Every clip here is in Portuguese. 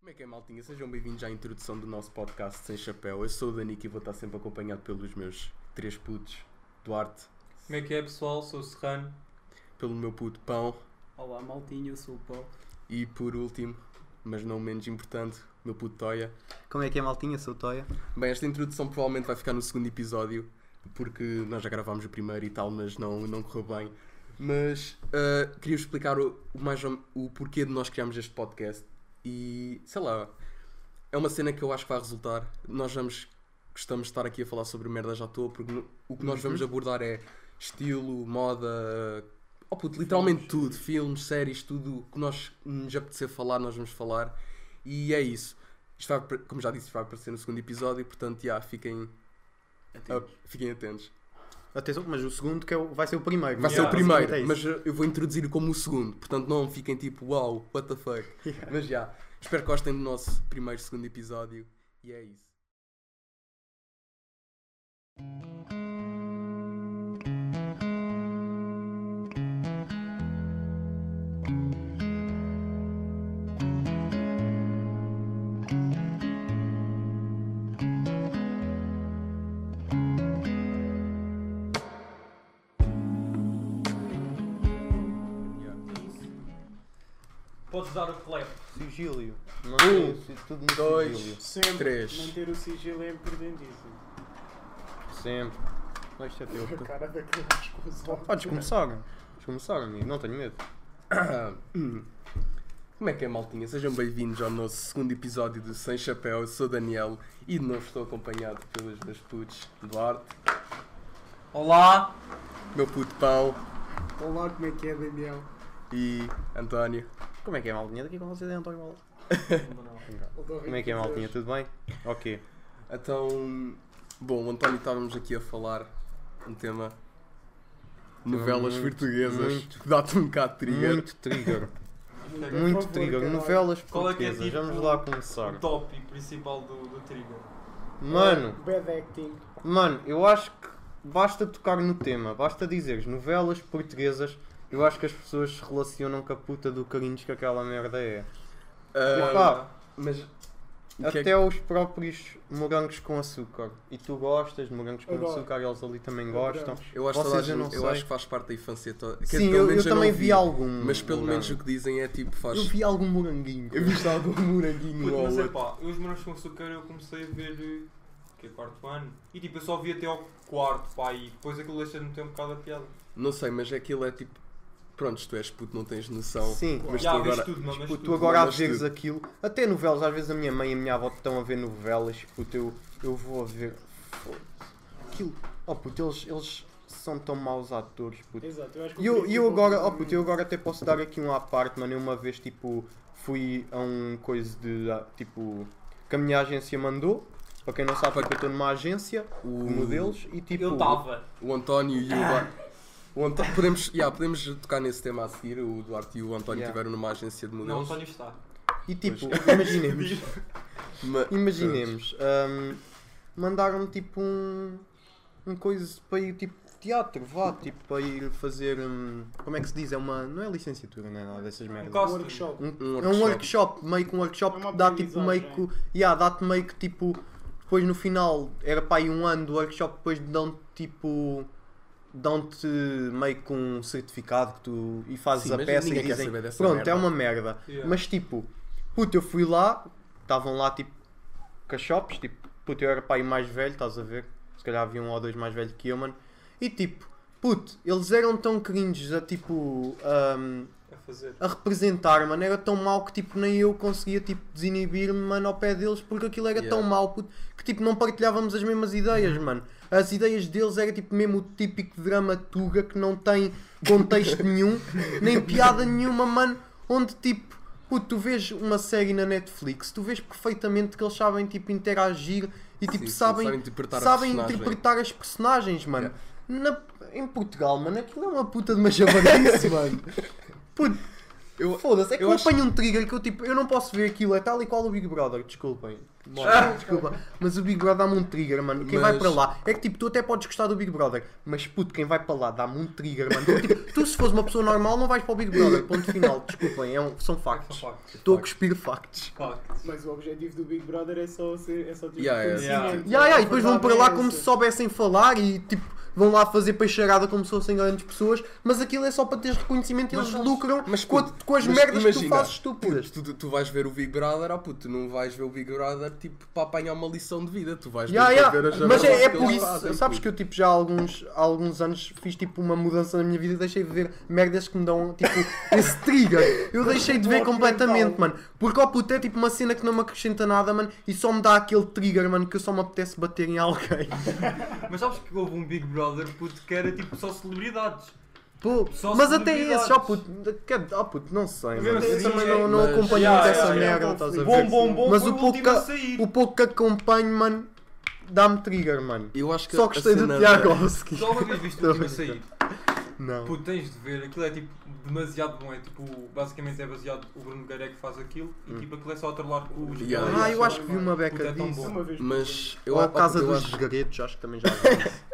Como é que é, maltinha? Sejam bem-vindos à introdução do nosso podcast Sem Chapéu. Eu sou o Danique e vou estar sempre acompanhado pelos meus três putos, Duarte, Como é que é pessoal? Sou o Serrano. pelo meu puto Pão Olá maltinho, eu sou o Paulo. e, por último, mas não menos importante, o meu puto Toia. Como é que é, maltinha? Sou o Toia. Bem, esta introdução provavelmente vai ficar no segundo episódio, porque nós já gravámos o primeiro e tal, mas não, não correu bem. Mas ah, queria explicar o, o mais o porquê de nós criarmos este podcast. E sei lá, é uma cena que eu acho que vai resultar. Nós vamos, gostamos de estar aqui a falar sobre merda já à toa, porque no- o que nós vamos abordar é estilo, moda, oh puto, literalmente tudo, filmes, séries, tudo o que nós nos apetecer falar, nós vamos falar. E é isso. Isto vai, como já disse, vai aparecer no segundo episódio, portanto, já, fiquem, ah, fiquem atentos. Atenção, mas o segundo que é o- vai ser o primeiro. Vai ser Yeah, o primeiro, é mas isso. eu vou introduzir como o segundo, portanto não fiquem tipo, wow, what the fuck. Mas já, espero que gostem do nosso primeiro, segundo episódio e é isso. Dar o clap. Sigílio. Não Um, tudo no dois. sigílio. Sempre Três. manter o sigilo é importantíssimo. Sempre. Não, isto é teu. A cara. Podes começar. Podes começar, amigo. Não tenho medo. Como é que é, maltinha? Sejam bem-vindos ao nosso segundo episódio de Sem Chapéu. Eu sou o Daniel e de novo estou acompanhado pelos meus putos Duarte, Olá! meu puto Pão Olá, como é que é, Daniel? e António. Como é que é, maltinha? Daqui com vocês é António. Como é que é, maltinha? Tudo bem? Ok. Então, bom, o António estávamos aqui a falar um tema novelas Muito, portuguesas. muito. Dá-te um bocado de trigger. Muito trigger. Muito favor, trigger. caralho. Novelas Qual é que é, portuguesas. tipo, Vamos lá começar. O tópico principal do, do Trigger. Mano, Bad acting. mano, eu acho que basta tocar no tema. Basta dizeres novelas portuguesas. Eu acho que as pessoas se relacionam com a puta do carinhos que aquela merda é. Ah, Epá, mas é Até os próprios morangos com açúcar. E tu gostas de morangos com Adoro. açúcar, eles ali também gostam. Eu acho, que Vocês eu eu acho que faz parte da infância toda. Quer dizer, Sim, pelo eu, menos eu também não vi algum. Mas pelo menos o morango. que dizem é tipo, faz. Eu vi algum moranguinho. Eu vi algum moranguinho Puto, ou mas é pá, eu os morangos com açúcar eu comecei a ver. Que é quarto ano. E tipo, eu só vi até ao quarto, pá, e depois aquilo deixa-me ter um bocado a piada. Não sei, mas aquilo é tipo. Pronto, tu és puto, não tens noção. Sim. Mas Já tu agora. tudo, mas Puto, tu agora a veres tudo. aquilo, até novelas, às vezes a minha mãe e a minha avó estão a ver novelas, puto, eu, eu vou a ver. Foda-se. Aquilo. Oh puto, eles, eles são tão maus atores, puto. Exato, eu acho que E eu, e eu agora, oh puto, eu agora até posso dar aqui um à parte, mano. Eu uma vez, tipo, fui a um coisa de, ah, tipo, que a minha agência mandou. Para quem não sabe, porque eu estou numa agência O, de modelos e tipo. Eu estava. o António e o Duarte. O Anto... podemos, yeah, podemos tocar nesse tema a seguir. O Duarte e o António Yeah. estiveram numa agência de Não, o modelos. António está. E tipo, imaginemos. Ma- Imaginemos, hum, mandaram-me tipo um, um coisa para ir tipo teatro, vá, tipo para ir fazer, hum, como é que se diz, é uma, não é licenciatura, não é nada dessas Um merdas. costume. workshop. Um, Um é um workshop, meio que um workshop É uma que dá tipo meio aprendizagem. que, yeah, dá-te meio que tipo, depois no final, era para ir um ano do workshop, depois dão-te tipo, dão-te meio que um certificado que tu, e fazes Sim, a peça e dizem, pronto, merda. é uma merda. Yeah. Mas tipo, puto, eu fui lá, estavam lá tipo cachops, tipo, puto, eu era pai mais velho, estás a ver? Se calhar havia um ou dois mais velho que eu, mano. E tipo, puto, eles eram tão cringes a tipo. ahm, A a representar, mano, era tão mau que tipo nem eu conseguia tipo desinibir-me, mano, ao pé deles porque aquilo era Yeah. tão mau puto, que tipo não partilhávamos as mesmas ideias, mano. As ideias deles era tipo mesmo o típico dramaturga que não tem contexto nenhum, nem piada nenhuma, mano, onde tipo, puto, tu vês uma série na Netflix, tu vês perfeitamente que eles sabem tipo interagir e tipo Sim, sabem, sabem interpretar sabem interpretar as personagens, mano. Yeah. Na- em Portugal, mano, aquilo é uma puta de uma javarice, mano. Puto, Eu- Foda-se, é que eu eu, acho- apanho um trigger que eu tipo, eu não posso ver aquilo, é tal e qual o Big Brother, desculpem. Desculpa, desculpa. Mas o Big Brother dá-me um trigger, mano. Quem vai Mas- para lá é que tipo, tu até podes gostar do Big Brother, mas puto, quem vai para lá dá-me um trigger, mano. Tu, tipo, tu, se fores uma pessoa normal, não vais para o Big Brother. Ponto final. Desculpem, é um- são factos. Estou a cuspir factos. Factos. Mas o objetivo do Big Brother é só, ser, é só ter Yeah, yeah. ya, A e depois vão para lá é como se soubessem falar e tipo vão lá fazer peixarada como se fossem grandes pessoas, mas aquilo é só para teres reconhecimento e Mas eles sabes- lucram mas, com, puto, com as mas merdas que tu imagina, fazes estúpidas. Tu, tu, tu vais ver o Big Brother, ah puto, tu não vais ver o Big Brother tipo para apanhar uma lição de vida, tu vais ya, para ver as Mas é, é por isso, fazem, sabes puto. que eu tipo já há alguns, há alguns anos fiz tipo uma mudança na minha vida e deixei de ver merdas que me dão tipo esse trigger. Eu deixei de ver completamente, mano. Porque ó puto é tipo uma cena que não me acrescenta nada, mano, e só me dá aquele trigger, mano, que eu só me apetece bater em alguém. Mas sabes que houve um Big Brother puto, que era tipo só celebridades. Pô, Só mas até celebridades. esse, ó puto, quer- ó puto, não sei, Mesmo mano. Eu também é- não, não mas- acompanho Yeah, muito essa yeah, yeah. merda, estás a ver? Bom, bom, bom, Mas foi o o pouco, último a que, sair. o pouco que acompanho, mano, dá-me trigger, mano. Eu acho que Só a gostei do cena Tiagovski. Só uma vez viste o último a sair. Não. Puto, tens de ver, aquilo é tipo demasiado bom. É tipo, basicamente é baseado, o Bruno Guerreiro é que faz aquilo e tipo aquilo é só atrelar com os Yeah. Ah, eu acho que vi uma beca é tão disso. bom. Uma vez Mas eu Ou a ó, Casa eu dos acho- Garetos, acho que também já vi.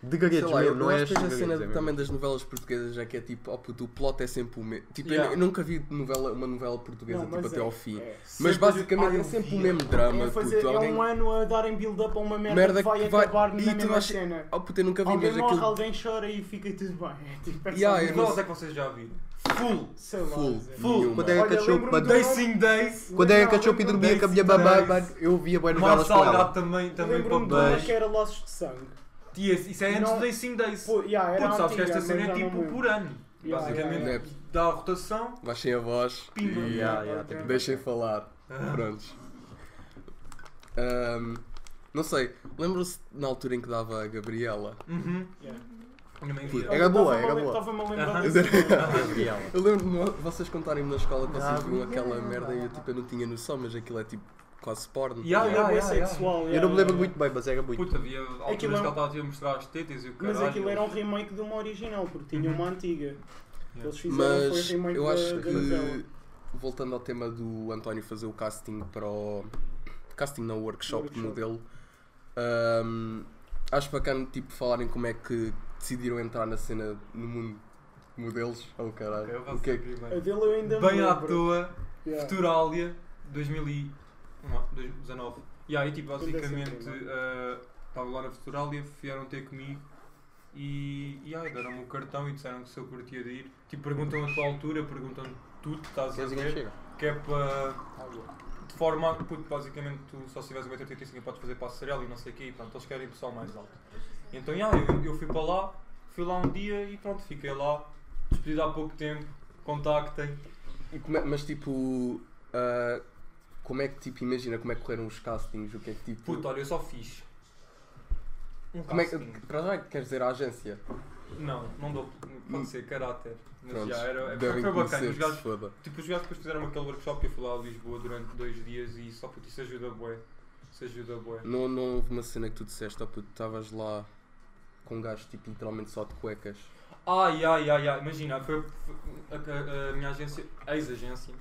De Sei garetos lá, eu, mesmo, não eu é depois a estes cena é também das novelas portuguesas é que é tipo, oh puto, o plot é sempre o mesmo. Tipo, eu- Yeah. eu, nunca vi novela, uma novela portuguesa Não, tipo, até é- ao fim. é. Mas basicamente é eu sempre o mesmo drama. É, fazer, puto, é alguém... um ano a darem build-up a uma merda, Merda que vai que vai- acabar e na mesma achas- cena. Oh puto, eu nunca vi, Alguém mas morre, aquilo. alguém chora e fica tudo bem. É tipo, é só Yeah, Que eu uma- não novelas é que vocês já viram? Full! sei lá. Full. Full. Quando é que Olha, a chope lembro-me do para Sing Days! Quando é que a Não, Chope lembro-me dormia com a minha babá, eu via bem Mar novelas com ela. também, também Lembro-me de para uma beijo. que era Laços de Sangue. E esse- Isso é antes Não- do Day Sing Days. Pô, yeah, era Puto, sabes que antiga, esta cena mas é já não tipo por ano. Yeah, Basicamente yeah, yeah. dá a rotação. Baixem a voz Pimba. e Yeah, yeah, Ok. tipo, deixem falar. Ah. Prontos. Ahm, não sei, lembram-se na altura em que dava a Gabriela? Uhum. Yeah. Puto, vi. Era boa, a era lem- boa. Estava-me a lembrar Aham. desse Gabriela. Eu lembro de vocês contarem-me na escola que vocês viam Gabriela. aquela merda e eu, tipo, eu não tinha noção, mas aquilo é tipo quase porno. Yeah, yeah, yeah, yeah. sexual. Eu yeah, não me lembro muito bem, mas era muito. Puta, havia alturas que Aquilo é um- ele estava a mostrar as tetas e o caralho. Mas aquilo era um remake de uma original, porque tinha Uhum. uma antiga. Yeah. Eles fizeram foi Mas remake eu da, acho da que, voltando ao tema do António fazer o casting para o. casting não, workshop de Workshop. modelo, ahm, acho bacana tipo, falarem como é que decidiram entrar na cena no mundo de modelos. Oh caralho. Ok, eu o que é que-. A dele eu ainda Bem à toa, Yeah. Futuralia 2019. E aí, tipo, é basicamente, sempre, eh, estava lá na Futuralia, vieram ter comigo e, e aí, deram-me o cartão e disseram que se eu curtia de ir. Tipo, perguntam a tua altura, perguntam tudo, estás a ver, que é para. De forma a que, basicamente, tu só se tiveres 1,85m podes fazer passarela e não sei o quê, e pronto, eles querem pessoal mais alto. Então, yeah, eu, eu fui para lá, fui lá um dia e pronto, fiquei lá, despedido há pouco tempo, contactem. E como é- mas tipo. ah, como é que tipo, imagina como é que correram os castings? O que é que tipo. Puto, olha, eu só fiz. Um como é que. casting. Para já queres dizer a agência? Não, não dou. Pode ser caráter. Mas Prontos, já era. devem Foi bacana. Os que gajos, foda. tipo, os gajos depois fizeram aquele workshop que eu fui lá a Lisboa durante dois dias e só puto, isso ajuda bué. Isso ajuda bué. Não, não houve uma cena que tu disseste, oh puto, estavas lá com um gajo tipo literalmente só de cuecas. Ai, ai, ai, ai. Imagina, foi, foi- a, a- a minha agência, a ex-agência,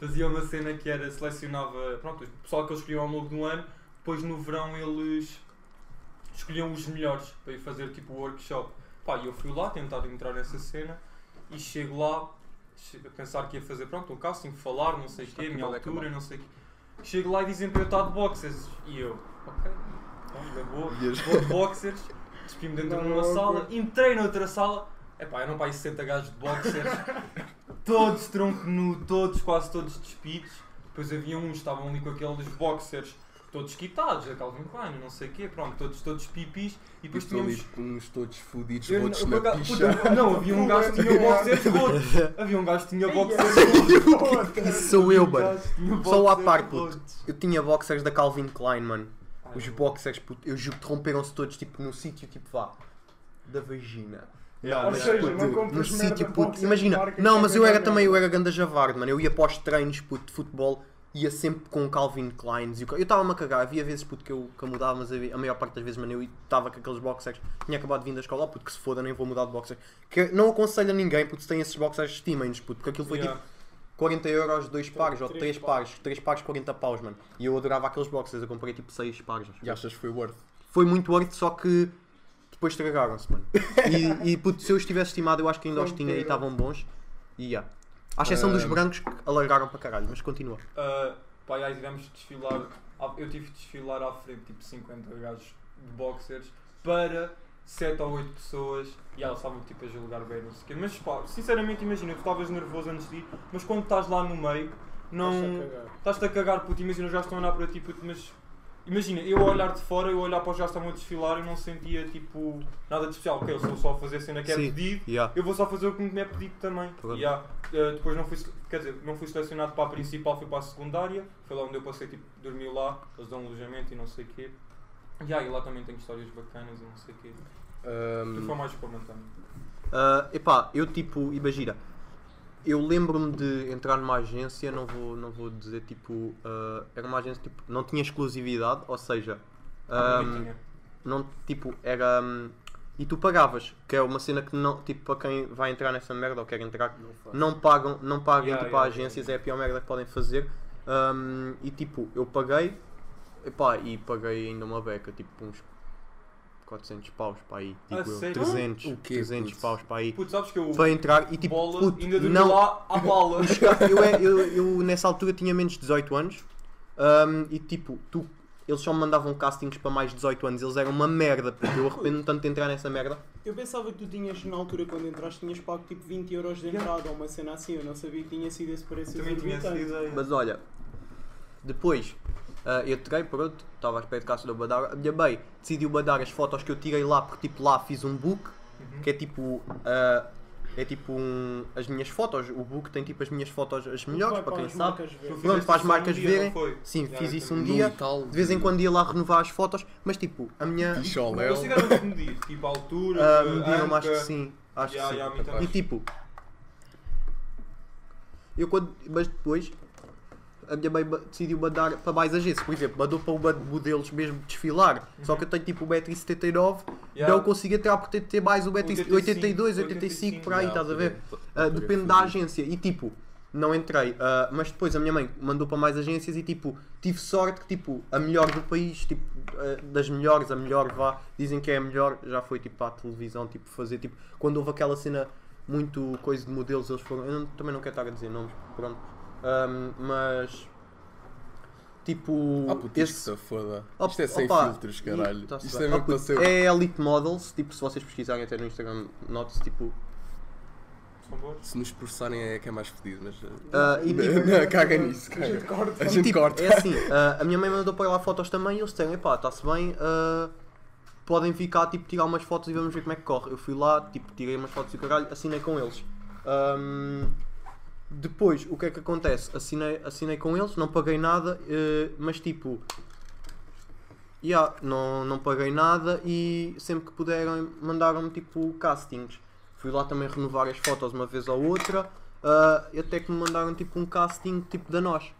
fazia uma cena que era selecionava. Pronto, o pessoal que eles escolhiam ao longo do ano, depois no verão eles escolhiam os melhores para ir fazer tipo o workshop. Pá, e eu fui lá tentar entrar nessa cena e chego lá a pensar que ia fazer pronto, um casting, falar, não sei o quê, a minha altura, não sei o quê. Chego lá e dizem para eu estar de boxers. E eu, ok, então, na boa, vou de boxers, despi-me dentro de uma sala, entrei noutra sala, epá, eram para aí 60 gajos de boxers, todos tronco nu, todos, quase todos despidos. Depois havia uns que estavam ali com aqueles boxers todos quitados, a Calvin Klein, não sei o quê, pronto, todos, todos pipis. E depois Estou tínhamos com uns todos fodidos, não- na picha. puta, não, havia um gajo que tinha boxers rotos. Havia um gajo que tinha boxers rotos. Isso sou eu, um mano. Só à boxers par, puto. Eu tinha boxers da Calvin Klein, mano. Os boxers, puto, eu juro que romperam-se todos, tipo, no sítio, tipo, vá, da vagina. Yeah, mas, seja, puto, não no compras merda sítio, puto, imagina, não, mas eu era também, eu era ganda javarde, mano, eu ia para os treinos, puto, de futebol, ia sempre com Calvin Kleins, e o eu estava-me a cagar, havia vezes, puto, que eu, que eu mudava, mas a maior parte das vezes, mano, eu estava com aqueles boxers, tinha acabado de vir da escola, puto, que se foda, nem vou mudar de boxers, que não aconselho a ninguém, puto, se tem esses boxers, estimem-nos, puto, porque aquilo foi, yeah. tipo, 40 euros, dois pares, ou três pares. três pares, 40 paus, mano. E eu adorava aqueles boxers, eu comprei tipo 6 pares. E achas que foi worth? Foi muito worth, só que depois estragaram-se, mano. E, e puto, se eu estivesse estimado, eu acho que ainda os tinha e estavam bons. E já. À exceção dos Ah. brancos que alargaram para caralho, mas continua. Uh, pá, aí tivemos de desfilar. à- Eu tive de desfilar à frente tipo 50 gajos de boxers para 7 ou 8 pessoas e elas estavam tipo a julgar bem, não sei o quê. Mas pá, sinceramente imagina, tu estavas nervoso antes de ir, mas quando estás lá no meio, não. Estás-te a cagar. Estás-te a cagar, puto, imagina, os gajos estão a olhar para ti, puto, mas. Imagina, eu a olhar de fora, eu olhar para os gajos que estavam a desfilar e não sentia tipo nada de especial. Ok, eu sou só a fazer a cena que é Sim. pedido, Yeah. eu vou só fazer o que me é pedido também. Pronto. E, ah, eh, depois não fui, quer dizer, não fui selecionado para a principal, fui para a secundária. Foi lá onde eu passei, tipo, dormi lá, eles dão alojamento e não sei o quê. E, ah, e lá também tenho histórias bacanas e não sei o quê. Ahm, Tu foi mais espontâneo. Ah, epá, eu tipo, imagina, eu lembro-me de entrar numa agência, não vou, não vou dizer tipo, ah, era uma agência tipo, não tinha exclusividade, ou seja, Ah, também tinha. não, tipo, era. hum, e tu pagavas, que é uma cena que não, tipo, para quem vai entrar nessa merda ou quer entrar, Não não pagam, não pagam Yeah, tipo, yeah, agências, yeah. é a pior merda que podem fazer. Hum, e tipo, eu paguei, epá, e paguei ainda uma beca, tipo uns 400 paus para aí, digo eu, sério? 300, O quê, 300 puto? paus para aí, Puto, sabes que eu. para entrar e tipo, bola, puto, ainda dormi não, lá à bala. eu, é- eu, eu nessa altura tinha menos de 18 anos hum, e tipo, tu, eles só me mandavam castings para mais de 18 anos, eles eram uma merda, porque eu arrependo tanto de entrar nessa merda. Eu pensava que tu tinhas, na altura, quando entraste, tinhas pago tipo 20 euros de entrada ou uma cena assim. Eu não sabia que tinha sido esse preço Também tinha exorbitante. ideia. Mas olha, depois ah, eu entrei, pronto, estava à espera de casa do Badar. A minha bem decidiu badar as fotos que eu tirei lá, porque tipo lá fiz um book, Uhum. que é tipo. ah, é tipo um, as minhas fotos, o book tem tipo as minhas fotos as melhores, Vai para quem as sabe. Pronto, para as marcas um dia, verem. foi? Sim, Já, fiz eu isso também. um no dia. tal, De vez em quando ia lá renovar as fotos, mas tipo, a minha. Léo. tiveram de medir, tipo, a altura, Ah, a mediram, acho que sim. Acho Ya, que sim. a também. E tipo, eu quando. Mas depois, a minha mãe decidiu mandar para mais agências. Por exemplo, mandou para uma de modelos mesmo desfilar. Só que eu tenho tipo o 1,79m, Ya. não consigo entrar porque tem de ter mais o 85, 82, 85 por aí, Ya, estás a ver? foi depende da agência. E tipo, não entrei. ah, mas depois a minha mãe mandou para mais agências e tipo, tive sorte que tipo, a melhor do país, tipo, ah, das melhores, a melhor vá, dizem que é a melhor, já foi tipo para a televisão, tipo, fazer tipo, quando houve aquela cena muito coisa de modelos, eles foram. Eu não- também não quero estar a dizer nomes, pronto. Ahm, mas tipo. Ah, puto, isto se foda. Op- Isto é sem opa, filtros, caralho. tá-se Isto é mesmo Ah, para puto, ser. é Elite Models, tipo, se vocês pesquisarem até no Instagram, note-se tipo. Se nos processarem é que é mais fedido, mas. uh, e, tipo, Não, caga nisso, A caga. gente corta. A gente tipo, corta. É assim, ah, a minha mãe mandou para lá fotos também e eles disseram, epá, está-se bem, ah, podem cá, tipo, tirar umas fotos e vamos ver como é que corre. Eu fui lá, tipo, tirei umas fotos e o caralho, assinei com eles. Ahm, depois, o que é que acontece? Assinei, assinei com eles, não paguei nada, eh, mas tipo... Yeah, não, não paguei nada e sempre que puderam mandaram-me tipo castings. Fui lá também renovar as fotos uma vez ou outra e até que me mandaram tipo um casting tipo da nós.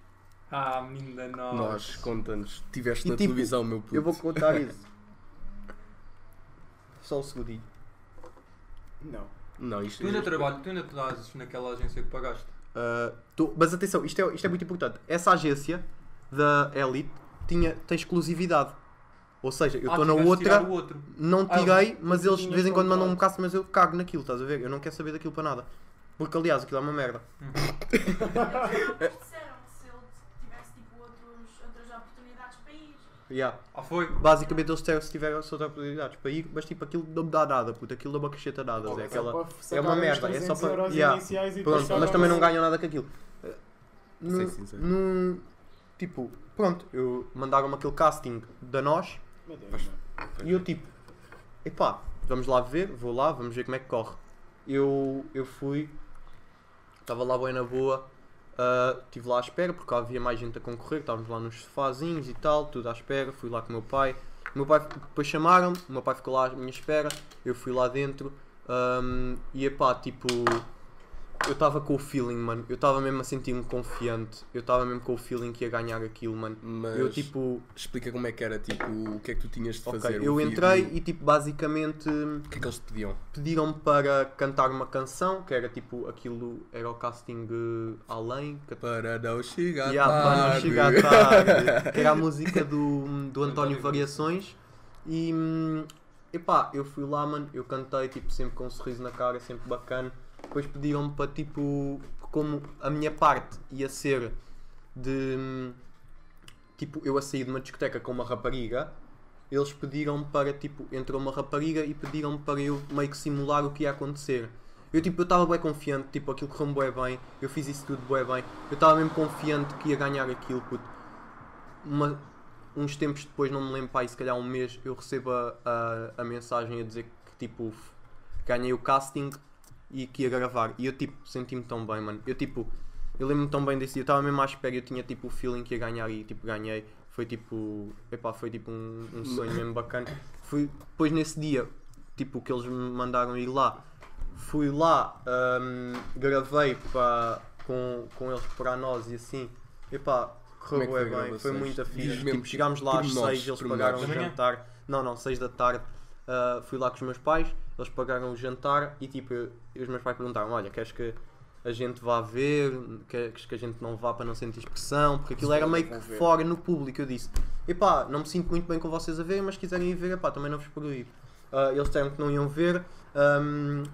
Ah, menino da nós. Nós, conta-nos. Tiveste E na tipo, televisão, meu puto. Eu vou contar isso. Só um segundinho. Não. Não, isto Tu ainda trabalhas, tu ainda estás naquela agência que pagaste. Ah, tô- mas atenção, isto é, isto é muito importante. Essa agência da Elite tinha, tem exclusividade. Ou seja, eu Ah, estou na tiveste de outra, não Ah, tirei, mas eles de vez em quando mandam um caso, mas eu cago naquilo, estás a ver? Eu não quero saber daquilo para nada. Porque aliás, aquilo é uma merda. Yeah. Ah, foi? Basicamente eles disseram se tiver outras oportunidades para ir, mas tipo aquilo não me dá nada, puto, aquilo não me acrescenta nada. é aquela... É uma merda, é só 300 para- Yeah. iniciais e Pronto, depois mas também não ganham nada com aquilo. No, Sei sincero. no- tipo, pronto, eu mandaram-me aquele casting da nós e eu tipo, epá, vamos lá ver, vou lá, vamos ver como é que corre. Eu, eu fui, estava lá bem na boa, ah, estive lá à espera porque havia mais gente a concorrer, estávamos lá nos sofazinhos e tal, tudo à espera, fui lá com o meu pai. Meu pai depois chamaram-me, o meu pai ficou lá à minha espera, eu fui lá dentro ahm, e epá, tipo, eu estava com o feeling, mano. Eu estava mesmo a sentir-me confiante. Eu estava mesmo com o feeling que ia ganhar aquilo, mano. Mas Eu tipo, explica como é que era, tipo, o que é que tu tinhas de fazer. o eu vídeo, entrei e tipo, basicamente O que é que eles te pediam? pediram-me para cantar uma canção, que era tipo aquilo, era o casting eh, além, que Para não chegar Yeah, para não tarde. chegar tarde. que era a música do, do António António Variações. E hum, epá, eu fui lá, mano, eu cantei tipo sempre com um sorriso na cara, sempre bacana. Depois pediram-me para tipo, como a minha parte ia ser de tipo eu a sair de uma discoteca com uma rapariga. Eles pediram para tipo, entrou uma rapariga e pediram para eu meio que simular o que ia acontecer. Eu tipo, eu estava bem confiante, tipo, aquilo correu bem bem, eu fiz isso tudo bem bem. Eu estava mesmo confiante que ia ganhar aquilo, puto. Uma- uns tempos depois, não me lembro, pá, se calhar um mês, eu recebo a, a, a mensagem a dizer que tipo, ganhei o casting e que ia gravar. E eu tipo, senti-me tão bem, mano. Eu tipo, eu lembro-me tão bem desse dia, eu estava mesmo à espera, eu tinha tipo o feeling que ia ganhar e tipo, ganhei. Foi tipo, epá, foi tipo um, um sonho mesmo bacana. Fui, depois nesse dia, tipo, que eles me mandaram ir lá, fui lá, hum, gravei para, com, com eles para nós e assim, epá, Como é correu foi a bem, foi gravações? muito fixe. Tipo, chegámos lá às pormenores, 6, eles pagaram o jantar. Não, não, 6 da tarde. ah, fui lá com os meus pais, eles pagaram o jantar e tipo, eu- os meus pais perguntaram, olha, queres que a gente vá ver, queres que a gente não vá para não sentir expressão, porque aquilo era meio que fora no público. Eu disse, epá, não me sinto muito bem com vocês a ver, mas se quiserem ir ver, epá, também não vos proíbo. Ah, eles disseram que não iam ver, ahm,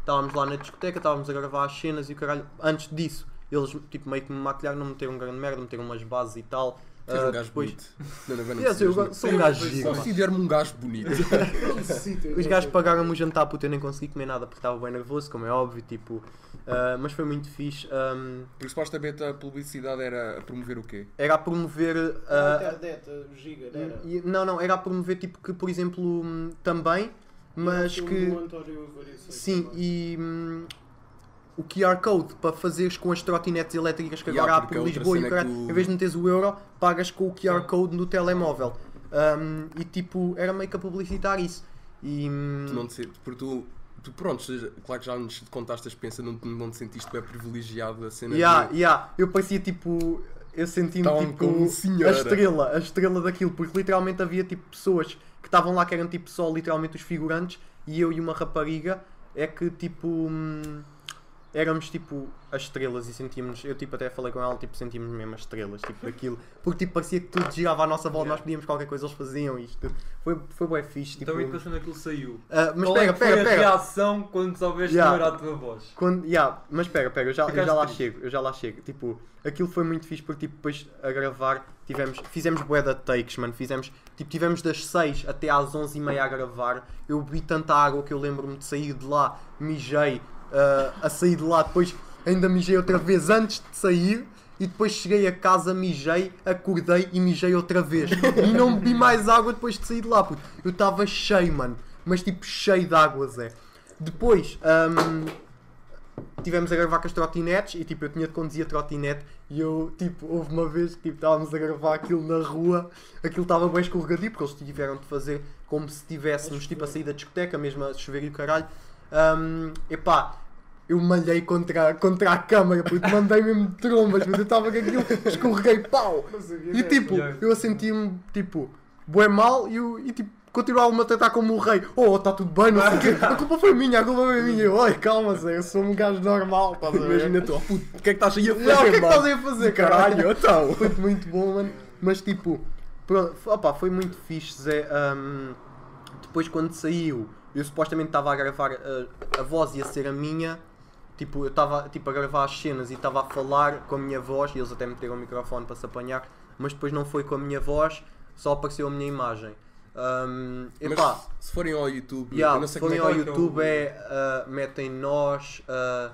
estávamos lá na discoteca, estávamos a gravar as cenas e o caralho. Antes disso, eles tipo meio que me maquilharam, não meteram grande merda, meteram umas bases e tal. Tu és Ah, um gajo depois, bonito. Não, não, não, não eu go- sou um gajo pá. Considero-me um gajo bonito. Os gajos pagaram-me o jantar puto, eu nem consegui comer nada porque estava bem nervoso, como é óbvio, tipo. ah, mas foi muito fixe. ahm, Porque supostamente a publicidade era a promover o quê? era a promover. A ah, internet, o giga, era. e- não, não, era a promover tipo que, por exemplo, hum, também, mas o que. Sim, e hum, o QR Code para fazeres com as trotinetes elétricas que Yeah, agora há por outra Lisboa e é o- em vez de meteres o euro, pagas com o QR. Code no telemóvel. Hum, e tipo, era meio que a publicitar isso. E, hum, Tu não te sentes. Porque tu. Tu, pronto, claro que já nos contaste a experiência, não, não te sentiste bem privilegiado a cena yeah, de- yeah, eu parecia tipo. Eu senti-me tipo como a estrela, a estrela daquilo, porque literalmente havia tipo pessoas que estavam lá que eram tipo só literalmente os figurantes e eu e uma rapariga é que tipo hum, éramos tipo as estrelas e sentíamos, eu tipo até falei com ela, tipo sentíamos mesmo as estrelas, tipo daquilo, porque tipo parecia que tudo girava à nossa volta, nós pedíamos qualquer coisa, eles faziam isto. Foi, foi bem fixe, tipo. Então, e depois quando aquilo saiu? Ah, mas Qual é pega, foi pega, a pega. reação quando soubeste Yeah. que não era a tua voz? Quando, yeah, mas espera, pera, eu já, eu já lá chego, eu já lá chego. Tipo, aquilo foi muito fixe porque tipo, depois a gravar tivemos, fizemos bué de takes, mano. Fizemos, tipo, tivemos das 6 até às 11 e meia a gravar. Eu bebi tanta água que eu lembro-me de sair de lá, mijei, ah, a sair de lá, depois ainda mijei outra vez antes de sair. E depois cheguei a casa, mijei, acordei e mijei outra vez. E não bebi mais água depois de sair de lá, puto. Eu estava cheio, mano. Mas tipo, cheio de água, Zé. Depois, hum, tivemos a gravar com as trotinetes e tipo, eu tinha de conduzir a trotinete e eu, tipo, houve uma vez que tipo, estávamos a gravar aquilo na rua, aquilo estava bem escorregadio porque eles tiveram de fazer como se estivéssemos tipo a sair da discoteca, mesmo a chover e o caralho. Hum, epá, eu malhei contra, contra a câmara, porque mandei mesmo trombas, mas eu estava com aquilo, escorreguei, pau! E tipo, eu senti-me, tipo, bué mal e, eu- e tipo, continuava-me a tratar como um rei. Oh, está tudo bem, não sei o quê. A culpa foi minha, a culpa foi minha. Eu, Oi, calma, Zé, eu sou um gajo normal, estás a ver? Imagina tu, oh, puto, o que é que estás aí a fazer? Não, o que é que estás aí a fazer, caralho? Então. Foi muito bom, mano. Mas tipo, pronto, opá, foi muito fixe, Zé. Ahm, depois quando saiu, eu supostamente estava a gravar, a, a voz ia ser a minha. Tipo, eu estava tipo, a gravar as cenas e estava a falar com a minha voz, e eles até meteram o microfone para se apanhar, mas depois não foi com a minha voz, só apareceu a minha imagem. Ahm, epá, Mas se forem ao YouTube, Yeah, não se sei como forem é ao que é YouTube o- é, ah, metem nós ah,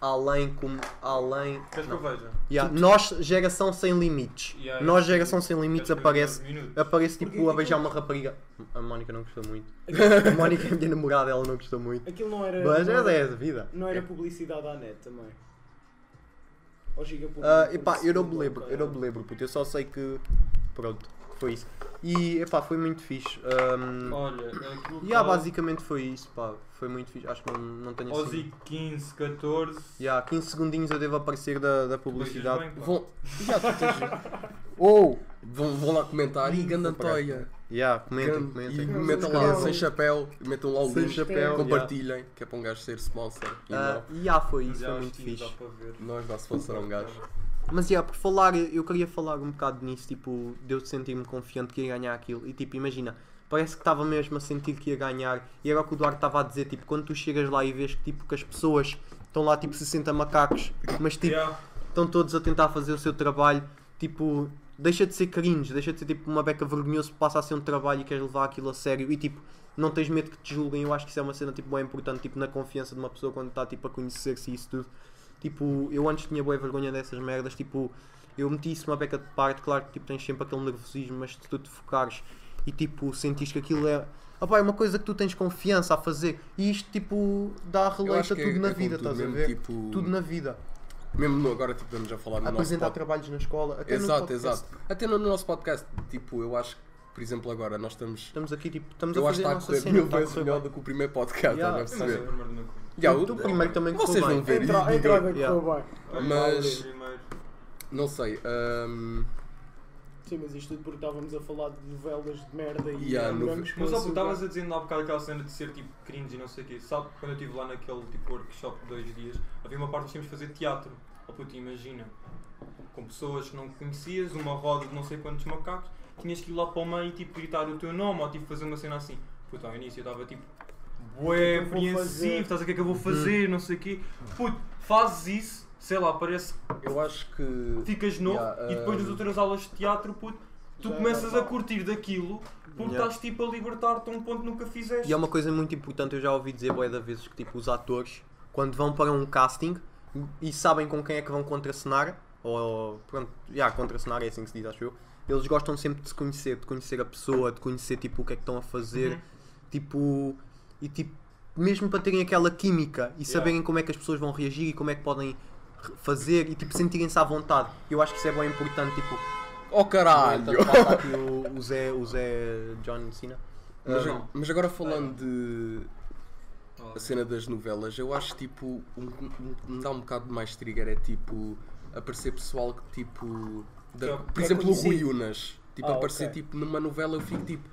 além como além Queres que não. eu veja? Yeah, nós geração sem limites. Yeah, nós geração sem limites Queres que eu aparece minutos? aparece Porque tipo a aquilo- beijar uma rapariga. A Mónica não gostou muito. A Mónica é a minha namorada ela não gostou muito. Aquilo não era. mas não é era, da vida. não era publicidade à net também. Ou giga Ah, epá, eu não me lembro eu não me lembro puto, eu só sei que pronto foi isso. E, epá, foi muito fixe. Um, Olha, aquilo e, yeah, tá- basicamente foi isso, pá. Foi muito fixe. Acho que não, não tenho assim. Ozzy 15, 14. Yeah, 15 segundinhos eu devo aparecer da, da publicidade. bem. Vão, já, tu tens- Oh! vão, vão lá comentar e Gandantoia. Yeah, comentem, Gan- comentem. E metam lá sem chapéu, metam lá o Sem link, chapéu, compartilhem, que é para um gajo ser sponsor. E Ah, e yeah, foi isso, Já foi muito 15 fixe. Nós dá se fosse um gajo. Mas yeah, por falar, eu queria falar um bocado nisso, tipo, de eu sentir-me confiante que ia ganhar aquilo. E tipo, imagina, parece que estava mesmo a sentir que ia ganhar. E era o que o Duarte estava a dizer, tipo, quando tu chegas lá e vês que tipo que as pessoas estão lá tipo 60 macacos, mas tipo, Yeah. estão todos a tentar fazer o seu trabalho, tipo, deixa de ser cringe, deixa de ser tipo uma beca vergonhoso, passa a ser um trabalho e queres levar aquilo a sério e tipo, não tens medo que te julguem. Eu acho que isso é uma cena tipo, bem importante, tipo, na confiança de uma pessoa quando está tipo, a conhecer-se e isso tudo. Tipo, eu antes tinha boa vergonha dessas merdas, tipo, eu meti isso uma beca de parte, claro que tipo, tens sempre aquele nervosismo, mas se tu te focares e tipo, sentires que aquilo é. Opá, é uma coisa que tu tens confiança a fazer e isto tipo dá acho que é- tudo na é vida, tudo estás a mesmo, ver? Tipo, Tudo na vida. Mesmo no- agora tipo, estamos a falar no nosso Apresentar podcast. trabalhos na escola, até no Exato, podcast. exato. Até no nosso podcast, tipo, eu acho que, por exemplo, agora nós estamos. Estamos aqui, tipo, estamos Eu a acho fazer está a correr cena. mil vezes melhor do que o primeiro podcast, Yeah, estás a Mas é o primeiro não. Yeah, o- primeiro também Vocês vão ver. Entra, a e entrada digam. que Yeah. Mas- Primeiro. Não sei. hum, Sim, mas isto tudo porque estávamos a falar de novelas de merda e Yeah, no- Mas só açúcar. estavas a dizer há bocado aquela cena de ser tipo cringe e não sei o quê. Sabe, quando eu estive lá naquele tipo workshop de dois dias, havia uma parte que tínhamos de fazer teatro. Oh puto, imagina, com pessoas que não conhecias, uma roda de não sei quantos macacos, tinhas que ir lá para o meio e tipo gritar o teu nome ou tipo fazer uma cena assim. Puto, ao início eu estava tipo, bué, é apreensivo, estás a ver o que é que eu vou fazer, não sei o quê. Puto, fazes isso, sei lá, parece eu acho que. ficas novo Yeah, e depois um, das outras aulas de teatro, puto, tu Já é começas a normal. curtir daquilo porque Yeah. estás tipo a libertar-te a um ponto que nunca fizeste. E é uma coisa muito importante, eu já ouvi dizer boé da vezes que tipo os atores, quando vão para um casting e sabem com quem é que vão contracenar, ou pronto, já contracenar é assim que se diz, acho eu, eles gostam sempre de se conhecer, de conhecer a pessoa, de conhecer tipo o que é que estão a fazer, Uhum. tipo, e tipo, mesmo para terem aquela química e Yeah. saberem como é que as pessoas vão reagir e como é que podem fazer e tipo sentirem-se à vontade. Eu acho que isso é bem importante, tipo, Oh caralho! tanto faz aqui o, o Zé, o Zé John Cena. Mas, Ah, mas agora falando de a cena das novelas, eu acho tipo. Um, um, me dá um bocado mais de trigger é tipo. Aparecer pessoal que tipo. Da- é- por exemplo, o Rui. Unas. Tipo, Ah, aparecer ok. tipo numa novela eu fico tipo.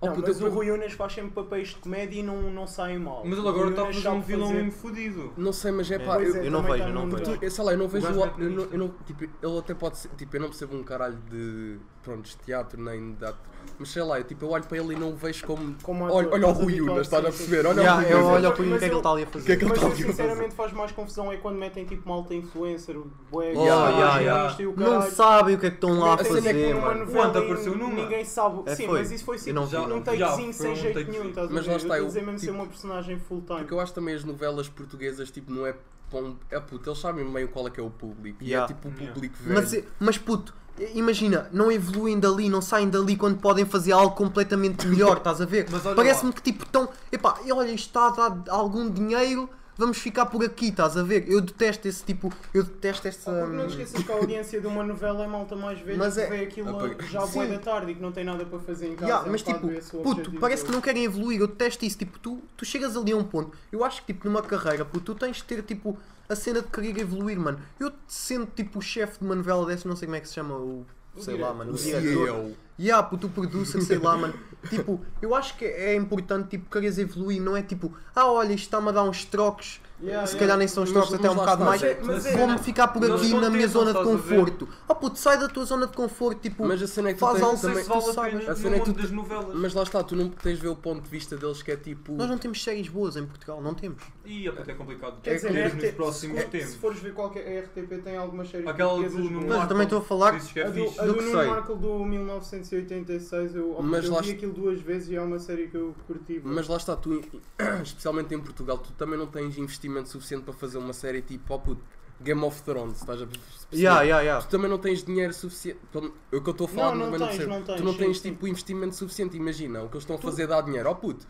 Oh, Não, puta, mas eu- o Rui Unas faz sempre papéis de comédia e não, não saem mal. Mas ele O agora está a fazer um vilão fazer- mesmo fodido. Não sei, mas é É. pá. Pois eu, é, eu não vejo, tá eu não vejo. Tu- eu sei lá, eu não vejo o, eu, não, eu não- tipo, ele até pode ser, tipo, eu não percebo um caralho de, pronto, de teatro nem de ato, mas sei lá, eu, tipo, eu olho para ele e não o vejo como, Como olha, olha o Rui habituado, Unas, estás a perceber, olha Yeah, o Rui eu Unas. olho para mim o que é que ele eu- está ali a fazer. que é que ele Mas está eu ali a fazer? sinceramente faz mais confusão é quando metem tipo malta influencer, o bué, Oh, Yeah, yeah, o Não sabem o que é que estão lá a é que fazer, Quando apareceu numa? Ninguém sabe. É, Sim, mas isso foi Eu tipo não takezinho foi sem um jeito take nenhum. Estás a Mas ver? lá Eu está, estou a eu, dizer mesmo ser tipo, uma personagem full time. Porque eu acho também as novelas portuguesas, tipo, não é, pão- é puto, eles sabem meio qual é que é o público, e Yeah. é tipo o Yeah. público velho. Mas, mas puto, imagina, não evoluem dali, não saem dali quando podem fazer algo completamente melhor, estás a ver? Mas olha Parece-me que tipo estão, epá, e olha, isto está a dar algum dinheiro, vamos ficar por aqui, estás a ver? Eu detesto esse tipo, eu detesto essa. Ah, porque não te esqueças que a audiência de uma novela é malta mais velha Mas que é- vê aquilo Apaga- já boa da tarde e que não tem nada para fazer em casa. Yeah, mas tipo, puto, parece que não querem evoluir, eu detesto isso, tipo, tu, tu chegas ali a um ponto, eu acho que tipo numa carreira, puto, tu tens de ter tipo a cena de querer evoluir, mano. Eu sendo tipo o chefe de uma novela dessa, não sei como é que se chama, o sei lá, mano, o O diretor yeah, puto, o producer, sei lá, mano. Tipo, eu acho que é importante, tipo, queres evoluir, não é tipo, ah, olha, isto está-me a dar uns trocos, Yeah, se yeah. calhar nem são os trocos, até um bocado mais. É- é- vou-me é, ficar por aqui na minha zona de conforto. Ah, oh, puto, sai da tua zona de conforto, tipo, mas a cena é que faz algo também. Tu sabes. A cena é que tu, novelas. Mas lá está, tu não tens ver o ponto de vista deles que é tipo. Nós não temos séries boas em Portugal, não temos. E é, é complicado. Quer dizer, é nos próximos tempos. Se fores ver qualquer RTP, tem algumas séries. Aquela do Nuno Marco. também estou a falar do que sei. do Nuno Marco do 1900 1986, eu, Mas eu lá vi aquilo duas vezes e é uma série que eu curti. Mas lá está, tu, especialmente em Portugal, tu também não tens investimento suficiente para fazer uma série tipo, oh puto, Game of Thrones, estás a perceber? yeah, yeah, yeah. Tu também não tens dinheiro suficiente. pelo- É o que eu estou a falar, Não, não tens, percebo. não tens, Tu não sim, tens sim. tipo investimento suficiente. Imagina, o que eles estão a fazer dá dinheiro. Oh puto,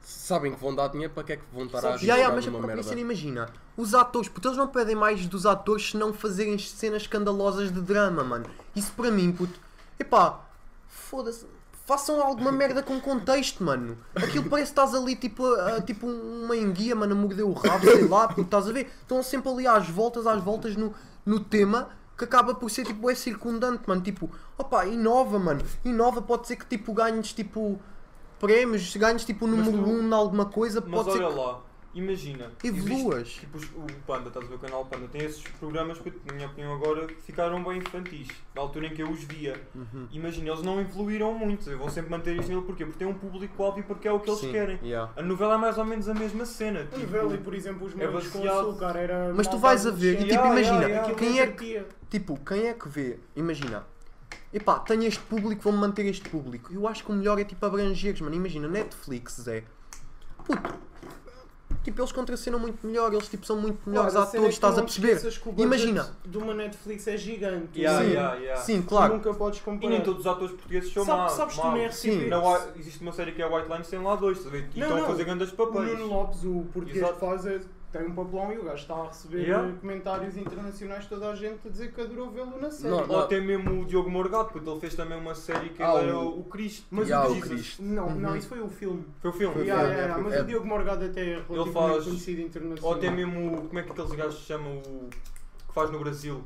sabem que vão dar dinheiro, para que é que vão estar a Sabes- arriscar Yeah, yeah, mas a numa merda? cena, imagina, os atores, puto, eles não pedem mais dos atores se não fazerem cenas escandalosas de drama, mano. Isso para mim, puto, epá, foda-se. Façam alguma merda com contexto, mano. Aquilo parece que estás ali tipo, a, a- tipo uma enguia, mano, a morder o rabo, sei lá, porque estás a ver. Estão sempre ali às voltas, às voltas no, no tema que acaba por ser tipo é circundante, mano. Tipo, opa, inova, mano. Inova, pode ser que tipo ganhes tipo prémios, ganhes tipo número tu- 1 um em alguma coisa, Mas pode ser olha que lá, imagina. evoluas. Tipo, o Panda, estás a ver o canal Panda, tem esses programas que, na minha opinião, agora ficaram bem infantis. Na altura em que eu os via. Uhum. Imagina, eles não evoluíram muito. Eu vou sempre manter isto nele porquê? Porque tem um público-alvo e porque é o que eles Sim, querem. yeah. A novela é mais ou menos a mesma cena. A Tipo, novela e, por exemplo, os é morangos com açúcar era. Mas tu vais a ver e tipo, Yeah, imagina, yeah, quem é que. Tipo, quem é que vê? Imagina. Epá, tenho este público, vou manter este público. Eu acho que o melhor é tipo abrangeres, mano. Imagina, Netflix, Zé. Puto. Tipo, eles contracenam muito melhor, eles tipo, são muito melhores Claro, é atores, que estás a perceber? que o Imagina. De uma Netflix é gigante. Yeah, Sim. yeah, yeah. Sim, claro. nunca podes E comparar. nem todos os atores portugueses são Sabe- maus. sabes tu maus. na Sim. Na Wi- existe uma série que é White Lines, tem lá dois, estás a ver? E Não, estão a não. fazer grandes O papéis. Nuno Lopes, o português Exato. que faz, é- tem um papelão e o gajo está a receber Yeah. comentários internacionais de toda a gente a dizer que adorou vê-lo na série. Não, Ou até mesmo o Diogo Morgado, porque ele fez também uma série que Ah, ele era o- o Cristo. Mas Yeah, o o Cristo. Não, não, Uhum. isso foi o filme. Foi o filme. Foi o Yeah, filme, yeah, é, mas é- o Diogo Morgado até é relativamente faz- conhecido Ou internacional. até mesmo, como é que aqueles gajos se chamam o. que faz no Brasil?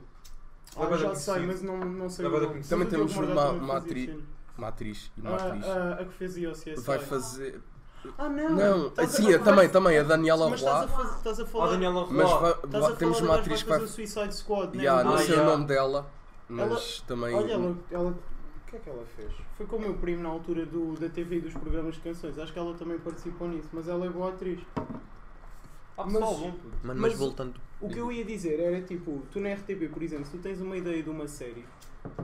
Ah, Vai já sei, conhecido. mas não, não sei. Também temos uma- uma fazia atri- cena. Uma atriz e uma atriz. ah, a que fez o CSI. Vai fazer. Ah, não! Não, Estás a- sim, é, também, também, a Daniela Mas estás a, Roy. faz- estás a Ah, falar. Daniela Mas Roy. va- Estás a va- falar temos da uma gaja atriz que vai fazer o Suicide Squad, né? Yeah, não Ah, sei o yeah. nome dela, mas também. Olha, ela, ela. O que é que ela fez? Foi com o meu primo na altura do, da TV e dos programas de canções. Acho que ela também participou nisso, mas ela é boa atriz. Ah, Mas- pessoal, bom. Mano, Mas- mas voltando. O que eu ia dizer era tipo, tu na RTP, por exemplo, se tu tens uma ideia de uma série,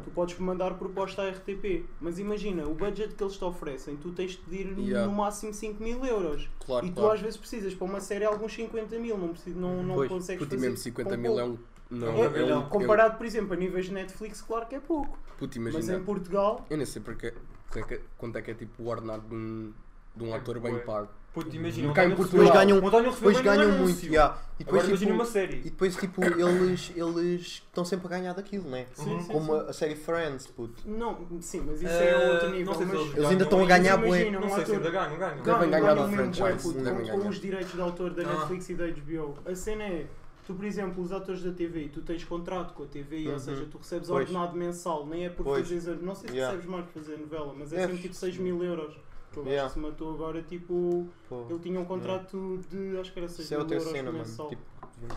tu podes mandar proposta à RTP, mas imagina, o budget que eles te oferecem, tu tens de pedir Yeah. no máximo 5 mil euros. Claro, e tu claro. às vezes precisas para uma série alguns 50 mil, não, precis- não, não Pois, consegues fazer. mesmo 50 com mil pouco. é um. Não, É, é, é um. Comparado, por exemplo, a níveis de Netflix, claro que é pouco. Puto, Mas imagina. em Portugal, Eu nem sei porque, porque- quanto é que é tipo o ordenado de um, de um É ator bem pago. Puto, imagina, Cá em Portugal- recebeu- Ganham- Depois ganham anúncio. muito, yeah. E depois, Agora tipo, uma série. e depois tipo, eles, eles estão sempre a ganhar daquilo, né? sim, sim, Como sim. a, série Friends, puto. Não, sim, mas isso Eh, é outro nível. não sei se mas eles Eles ainda estão a ganhar bué. Não um sei se ainda ganham, ganham. Devem ganhar mesmo franchise, com, os direitos de autor da Ah. Netflix e da HBO. A cena é, tu por exemplo, os atores da TV, tu tens contrato com a TV, Uhum. ou seja, tu recebes Pois. ordenado mensal, nem é por Pois. fazer, não sei se Yeah. recebes mais por fazer novela, mas é Deves. sempre tipo 6 mil euros. Que o gajo Yeah. se matou agora, tipo, Pô. ele tinha um contrato de, acho que era 6 Isso é mil outra cena, mano. Tipo,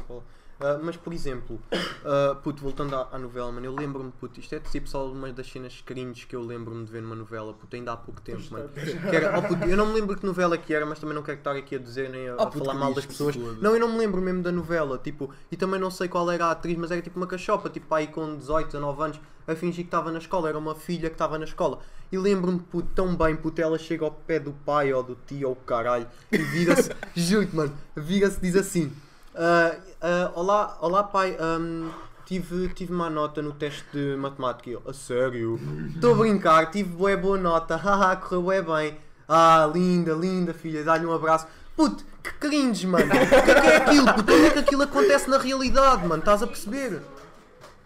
falar. Ah, mas por exemplo, ah, puto, voltando à, à novela, mano, eu lembro-me, puto, isto é tipo só uma das cenas cringe que eu lembro-me de ver numa novela, puto, ainda há pouco tempo, mano. Que era, oh, puto, eu não me lembro que novela que era, mas também não quero estar aqui a dizer nem a, Ah, a puto, falar mal das pessoas. Não, eu não me lembro mesmo da novela, tipo, e também não sei qual era a atriz, mas era tipo uma cachopa, tipo aí com 18, 19 anos, a fingir que estava na escola, era uma filha que estava na escola. E lembro-me, puto, tão bem, puto, ela chega ao pé do pai ou do tio ou caralho e vira-se, juro-te, mano, vira-se diz assim: ah, ah, Olá, olá pai, ahm, tive, tive má nota no teste de matemática. A sério? Estou a brincar, tive bué boa nota, haha, correu bué bem. Ah, linda, linda filha, dá-lhe um abraço. Puto, que cringe, mano. O que é que é aquilo? Puto, onde é que aquilo acontece na realidade, mano? Estás a perceber?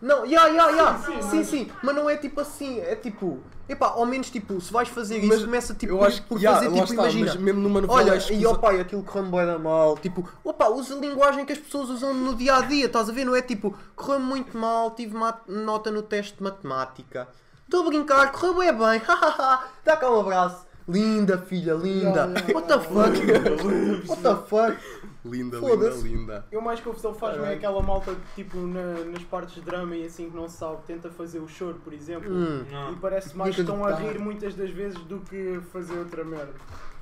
Não, ya, ya, ya. Sim, sim, mas não é tipo assim, é tipo. Epá, ao menos tipo, se vais fazer isso, Mas começa tipo eu acho por que yeah, fazer tipo, está, imagina. mesmo numa novela Olha, e ó pai, aquilo correu-me da mal. Tipo, opa, usa a linguagem que as pessoas usam no dia a dia, estás a ver? Não é tipo, correu-me muito mal, tive ma- nota no teste de matemática. Estou a brincar, correu bem bem, hahaha, dá cá um abraço. Linda, filha, linda. Yeah, yeah, What the fuck? What the fuck? Linda, linda, linda. Eu mais confusão faz-me é aquela malta que, tipo, na- nas partes de drama e assim que não se sabe, tenta fazer o choro, por exemplo. Hum. E Não. parece mais que estão a rir muitas das vezes do que fazer outra merda.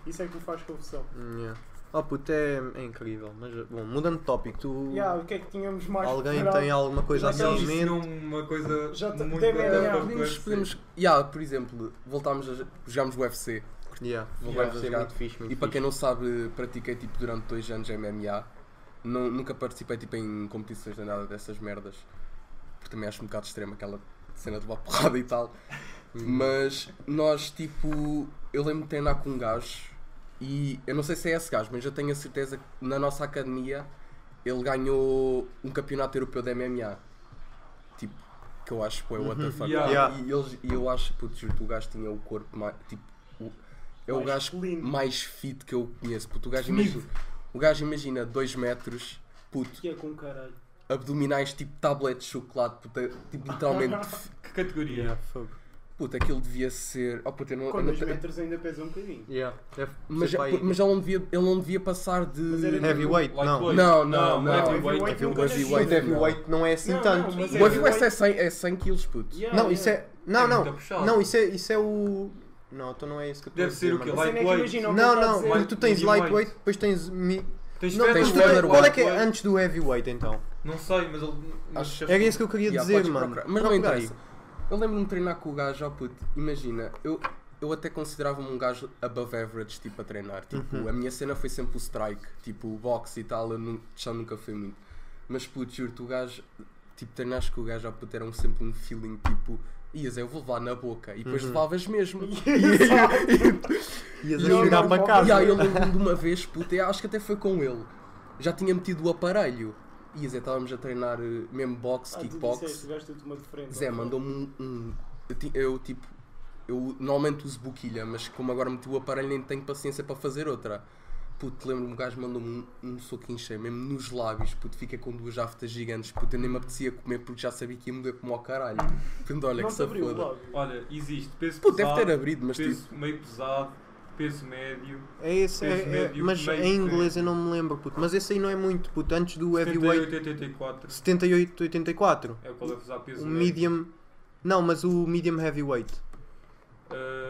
Isso é que me faz confusão. Hum, yeah. Oh puto, é, é incrível. Mas, bom, mudando de tópico, tu. Yeah, o que é que tínhamos mais Alguém preparado? tem alguma coisa assim em mente? uma coisa Já muito Podemos, podemos, yeah, por exemplo, voltámos a jogámos o UFC. Yeah. Voltámos Yeah, a isso é muito fixe, muito E para fixe. quem não sabe, pratiquei tipo durante dois anos MMA. Não, nunca participei tipo em competições nem nada dessas merdas. Porque também acho um bocado extremo aquela cena de levar porrada e tal. Mas nós tipo. Eu lembro de treinar com um gajo e eu não sei se é esse gajo, mas eu tenho a certeza que na nossa academia ele ganhou um campeonato europeu de MMA. Tipo, que eu acho que é what the Uhum. fuck. Yeah. Yeah. E, eles, e eu acho, puto, juro, o gajo tinha o corpo mais. Tipo, é o gajo clean. mais fit que eu conheço. Puto, o gajo imagina. O gajo imagina 2 metros, puto, Que é com caralho. abdominais tipo tablet de chocolate, puto, é, tipo literalmente. Que categoria? Yeah, fogo. Puto, aquilo devia ser. Oh, puto, eu não, Com não 2 te- metros ainda pesa um bocadinho. Yeah. Deve mas, ser aí. mas ele, não devia, ele não devia passar de. Heavyweight, não. Lightweight. Não, não, não. heavyweight. Heavyweight O nunca heavyweight nasceu. heavyweight não é assim Não, tanto. não, mas O heavyweight é 100, é 100 kg, puto. Yeah, Não, isso yeah. é. Não, É não. muito puxado. Não, isso é, isso é o. Não, então não é isso que eu estou Deve ser dizer, o quê? é que Lightweight. Não, não, dizer. porque tu tens lightweight, weight. depois tens. Mi... Tens Não, tens featherweight. qual é que é antes do heavyweight então? Não sei, mas ele. Acho- Era isso que eu queria Yeah, dizer, mano. procurar. Mas não aí. interessa. Eu lembro-me de treinar com o gajo, ó puto, imagina, eu, eu até considerava-me um gajo above average, tipo, a treinar. Tipo, Uhum. a minha cena foi sempre o strike, tipo, o boxe e tal, eu já nunca fui muito. Mas, puto, juro-te, o gajo, tipo, treinaste com o gajo, ó puto, era um, sempre um feeling, tipo, ias, eu vou levar na boca, e depois Uhum. levavas mesmo. Ias E a chegar para casa. E aí eu lembro-me de uma vez, puto, eu acho que até foi com ele, já tinha metido o aparelho. E Zé, estávamos a treinar eh, mesmo boxe, Ah, tu kickbox. disseste. Zé mandou-me um, um- eu, tipo. Eu normalmente uso boquilha, mas como agora meti o aparelho nem tenho paciência para fazer outra. Puto, lembro-me, o gajo mandou-me um, um soquinho cheio, mesmo nos lábios, puto, fiquei com duas aftas gigantes, puto, eu nem me apetecia comer porque já sabia que ia morrer como ao caralho. Portanto, olha Não que logo. Olha, existe peso Puto, deve pesado, ter abrido, mas peso tipo. meio pesado, peso médio. É esse, é, Peso é- médio, mas em inglês eu não me lembro, puto. Mas esse aí não é muito, puto. Antes do heavyweight 78, 84. 78, 84. É o que ele deve usar peso O médio. medium. Não, mas o medium heavyweight. Uh,